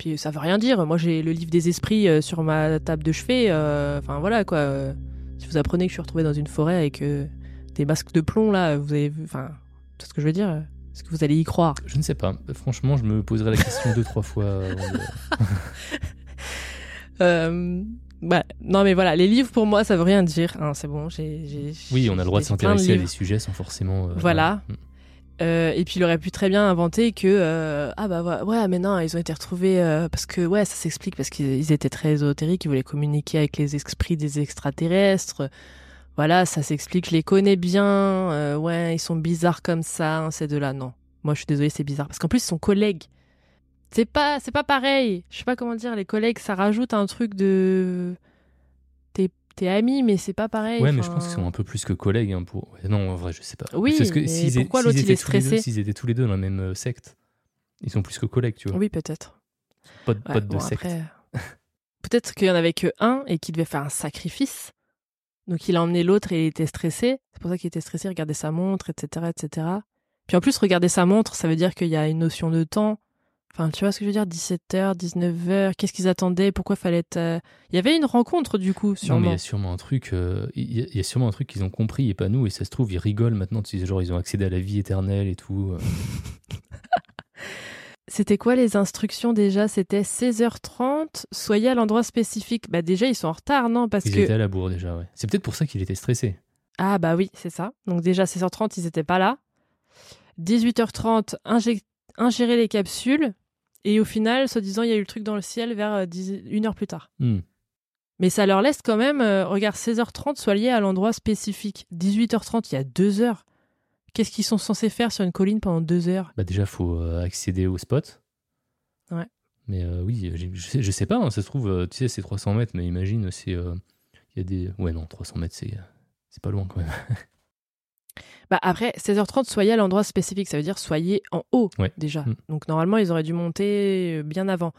Puis ça veut rien dire. Moi, j'ai le livre des esprits euh, sur ma table de chevet. euh, Enfin voilà quoi. Si vous apprenez que je suis retrouvé dans une forêt avec euh, des masques de plomb là, vous avez vu. Enfin, tout ce que je veux dire? Est-ce que vous allez y croire? Je ne sais pas. Franchement, je me poserai la question deux, trois fois. Euh, bah, non, mais voilà, les livres pour moi, ça veut rien dire. hein, c'est bon, j'ai. Oui, on a le droit de s'intéresser à des sujets sans forcément. euh, Voilà. Mm. Euh, et puis il aurait pu très bien inventer que euh, ah bah ouais, mais non ils ont été retrouvés euh, parce que ouais ça s'explique parce qu'ils ils étaient très ésotériques ils voulaient communiquer avec les esprits des extraterrestres voilà, ça s'explique, je les connais bien, euh, ouais, ils sont bizarres comme ça, hein, ces deux-là. Non, moi je suis désolée, c'est bizarre. Parce qu'en plus, ils sont collègues. C'est pas, c'est pas pareil. Je sais pas comment dire, les collègues, ça rajoute un truc de. T'es, amis, mais c'est pas pareil. Ouais, mais je pense qu'ils sont un peu plus que collègues. hein, pour... non, en vrai, je sais pas. Oui, Parce que mais pourquoi l'autre, il est stressé S'ils étaient tous les deux dans la même euh, secte, ils sont plus que collègues, tu vois. Oui, peut-être. Pas de, Ouais, pas de bon, secte. après, Peut-être qu'il y en avait que un et qu'il devait faire un sacrifice. Donc il a emmené l'autre et il était stressé. C'est pour ça qu'il était stressé, il regardait sa montre, etc., etc. Puis en plus, regarder sa montre, ça veut dire qu'il y a une notion de temps. Enfin, tu vois ce que je veux dire 17h, 19h, qu'est-ce qu'ils attendaient Pourquoi fallait être... euh, Il y avait une rencontre du coup, Non, mais il y a sûrement un truc, euh, il y, a- il y a sûrement un truc qu'ils ont compris et pas nous, et ça se trouve, ils rigolent maintenant, tu sais, genre ils ont accédé à la vie éternelle et tout. euh. C'était quoi les instructions déjà? C'était 16h30, soyez à l'endroit spécifique. Bah déjà, ils sont en retard, non? Parce Ils que... étaient à la bourre déjà, ouais. C'est peut-être pour ça qu'il était stressé. Ah bah oui, c'est ça. Donc déjà 16h30, ils n'étaient pas là. 18h30, ingé- ingérer les capsules. Et au final, soi-disant, il y a eu le truc dans le ciel vers euh, 10 une heure plus tard. Hmm. Mais ça leur laisse quand même, euh, regarde, 16h30, soit lié à l'endroit spécifique. 18h30, il y a deux heures. Qu'est-ce qu'ils sont censés faire sur une colline pendant deux heures? Bah déjà, faut euh, accéder au spot. Ouais. Mais euh, oui, je sais, je sais pas, hein, ça se trouve, tu sais, c'est 300 mètres, mais imagine, c'est. euh, Il y a des. Ouais, non, 300 mètres, c'est. C'est pas loin quand même. Bah après, 16h30, soyez à l'endroit spécifique, ça veut dire soyez en haut Ouais. déjà. Mm. Donc normalement, ils auraient dû monter euh, bien avant.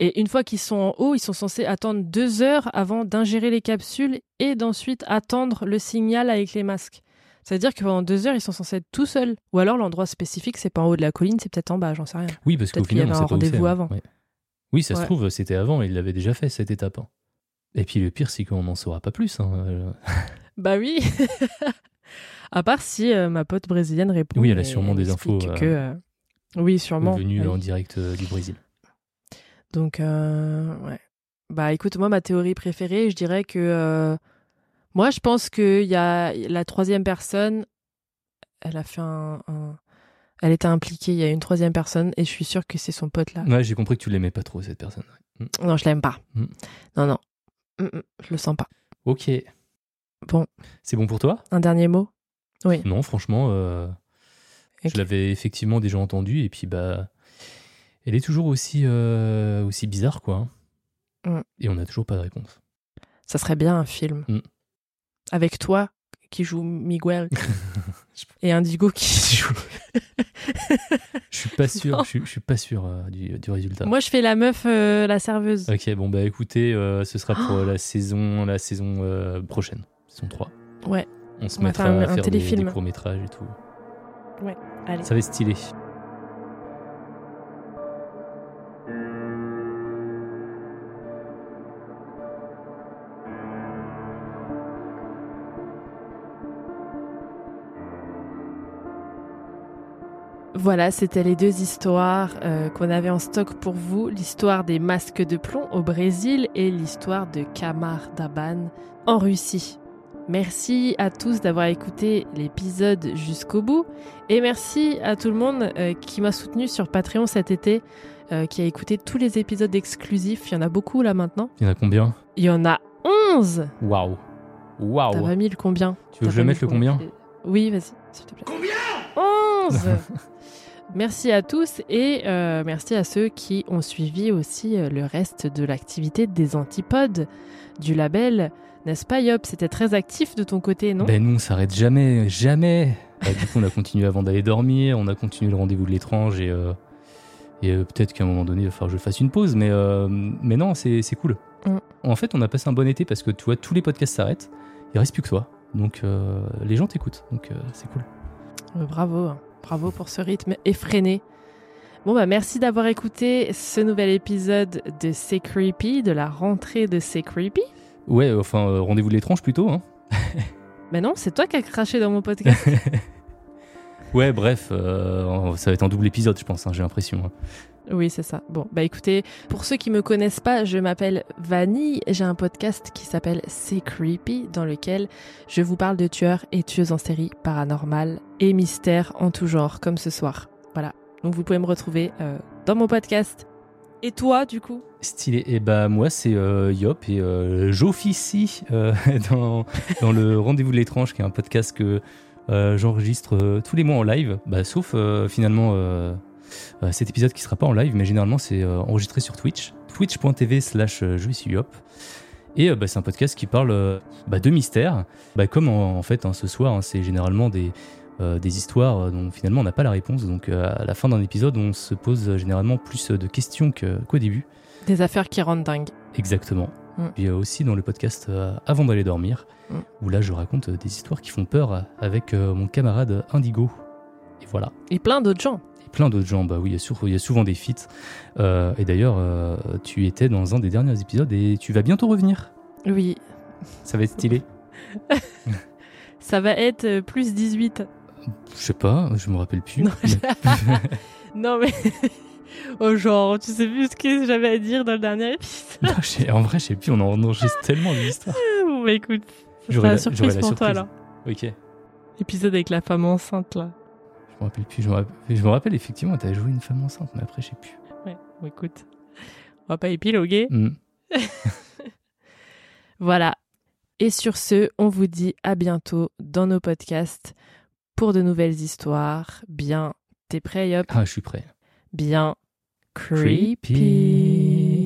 Et une fois qu'ils sont en haut, ils sont censés attendre deux heures avant d'ingérer les capsules et d'ensuite attendre le signal avec les masques. Ça veut dire que pendant deux heures, ils sont censés être tout seuls. Ou alors l'endroit spécifique, c'est pas en haut de la colline, c'est peut-être en bas, j'en sais rien. Oui, parce qu'au Peut-être qu'il y final, on avait un rendez-vous hein. avant. Ouais. Oui, ça se trouve, c'était avant, il l'avait déjà fait cette étape. hein. Et puis le pire, c'est qu'on n'en saura pas plus. hein. Euh, Bah oui À part si euh, ma pote brésilienne répond. Oui, elle a sûrement des infos, Que, euh, Oui, sûrement. venu Oui. en direct euh, du Brésil. Donc, euh, ouais. Bah écoute, moi, ma théorie préférée, je dirais que. euh, moi, je pense qu'il y a la troisième personne, elle a fait un, un- Elle était impliquée, il y a une troisième personne, et je suis sûre que c'est son pote là. Ouais, j'ai compris que tu l'aimais pas trop, cette personne. Non, je l'aime pas. Mm. Non, non. Mm, mm, je le sens pas. Ok. Bon. C'est bon pour toi? Un dernier mot? Oui. Non, franchement, euh, je l'avais effectivement déjà entendu et puis bah, elle est toujours aussi euh, aussi bizarre quoi. hein. Mm. Et on n'a toujours pas de réponse. Ça serait bien un film. Mm. Avec toi qui joue Miguel et Indigo qui joue. Je suis pas sûr. Je suis, je suis pas sûr euh, du, du résultat. Moi, je fais la meuf, euh, la serveuse. Ok, bon bah écoutez, euh, ce sera pour la saison la saison prochaine, saison 3. Ouais. On se mettra à un faire des, téléfilm. courts métrages et tout. Allez. Ça va être stylé. Voilà, c'était les deux histoires euh, qu'on avait en stock pour vous. L'histoire des masques de plomb au Brésil et l'histoire de Kamar Daban en Russie. Merci à tous d'avoir écouté l'épisode jusqu'au bout. Et merci à tout le monde euh, qui m'a soutenu sur Patreon cet été, euh, qui a écouté tous les épisodes exclusifs. Il y en a beaucoup là maintenant. Il y en a combien? Il y en a 11 Waouh. T'as Waouh. pas mis le combien? Tu veux que je T'as mette le combien? Oui, vas-y, s'il te plaît. Combien? 11 Merci à tous et euh, merci à ceux qui ont suivi aussi le reste de l'activité des antipodes du label. N'est-ce pas, Yop? C'était très actif de ton côté, non? Ben nous, on s'arrête jamais, jamais. Bah, du coup, on a continué avant d'aller dormir, on a continué le rendez-vous de l'étrange et, euh, et euh, peut-être qu'à un moment donné, il va falloir que je fasse une pause, mais, euh, mais non, c'est c'est cool. Mm. En fait, on a passé un bon été parce que tu vois, tous les podcasts s'arrêtent, il reste plus que toi. Donc, les gens t'écoutent, donc c'est cool. Bravo, hein. bravo pour ce rythme effréné. Bon bah merci d'avoir écouté ce nouvel épisode de C'est Creepy, de la rentrée de C'est Creepy. Ouais, enfin, euh, rendez-vous de l'étrange plutôt. Hein. Mais non, c'est toi qui as craché dans mon podcast. Ouais, bref, euh, ça va être un double épisode, je pense, hein, j'ai l'impression. hein. Oui, c'est ça. Bon, bah écoutez, pour ceux qui me connaissent pas, je m'appelle Vanille. J'ai un podcast qui s'appelle C'est Creepy, dans lequel je vous parle de tueurs et tueuses en série paranormales et mystères en tout genre, comme ce soir. Voilà. Donc vous pouvez me retrouver euh, dans mon podcast. Et toi, du coup? Stylé. Et bah moi c'est euh, Yop et euh, j'officie euh, dans, le Rendez-vous de l'étrange qui est un podcast que euh, j'enregistre tous les mois en live, bah, sauf finalement cet épisode qui sera pas en live, mais généralement c'est enregistré sur Twitch, twitch.tv slash Yop. Et bah, c'est un podcast qui parle bah, de mystères, bah, comme en, en fait hein, ce soir, hein, c'est généralement des, euh, des histoires euh, dont finalement on n'a pas la réponse. Donc euh, à la fin d'un épisode, on se pose généralement plus de questions que- qu'au début. Des affaires qui rendent dingue. Exactement. Mm. Puis euh, aussi dans le podcast Avant d'aller dormir, Mm. où là je raconte des histoires qui font peur avec mon camarade Indigo. Et voilà. Et plein d'autres gens. Et plein d'autres gens, bah oui, il y y a souvent des feats. Et d'ailleurs, tu étais dans un des derniers épisodes et tu vas bientôt revenir. Oui. Ça va être stylé. Ça va être plus 18. Je sais pas, je me rappelle plus. Non, Mais- Non, mais. oh, genre, tu sais plus ce que j'avais à dire dans le dernier épisode. Non, en vrai, je sais plus, on en enregistre tellement d'histoires. bon, bah écoute. Ça J'aurai sera la- la surprise la pour toi, là. Ok. Épisode avec la femme enceinte, là. Je me rappelle plus. Je me rappelle, je me rappelle effectivement, t'avais joué une femme enceinte, mais après, je sais plus. Ouais, bon, écoute. On va pas épiloguer. Hmm. Voilà. Et sur ce, on vous dit à bientôt dans nos podcasts pour de nouvelles histoires. Bien, t'es prêt, Yop? Ah, je suis prêt. Bien Creepy. creepy.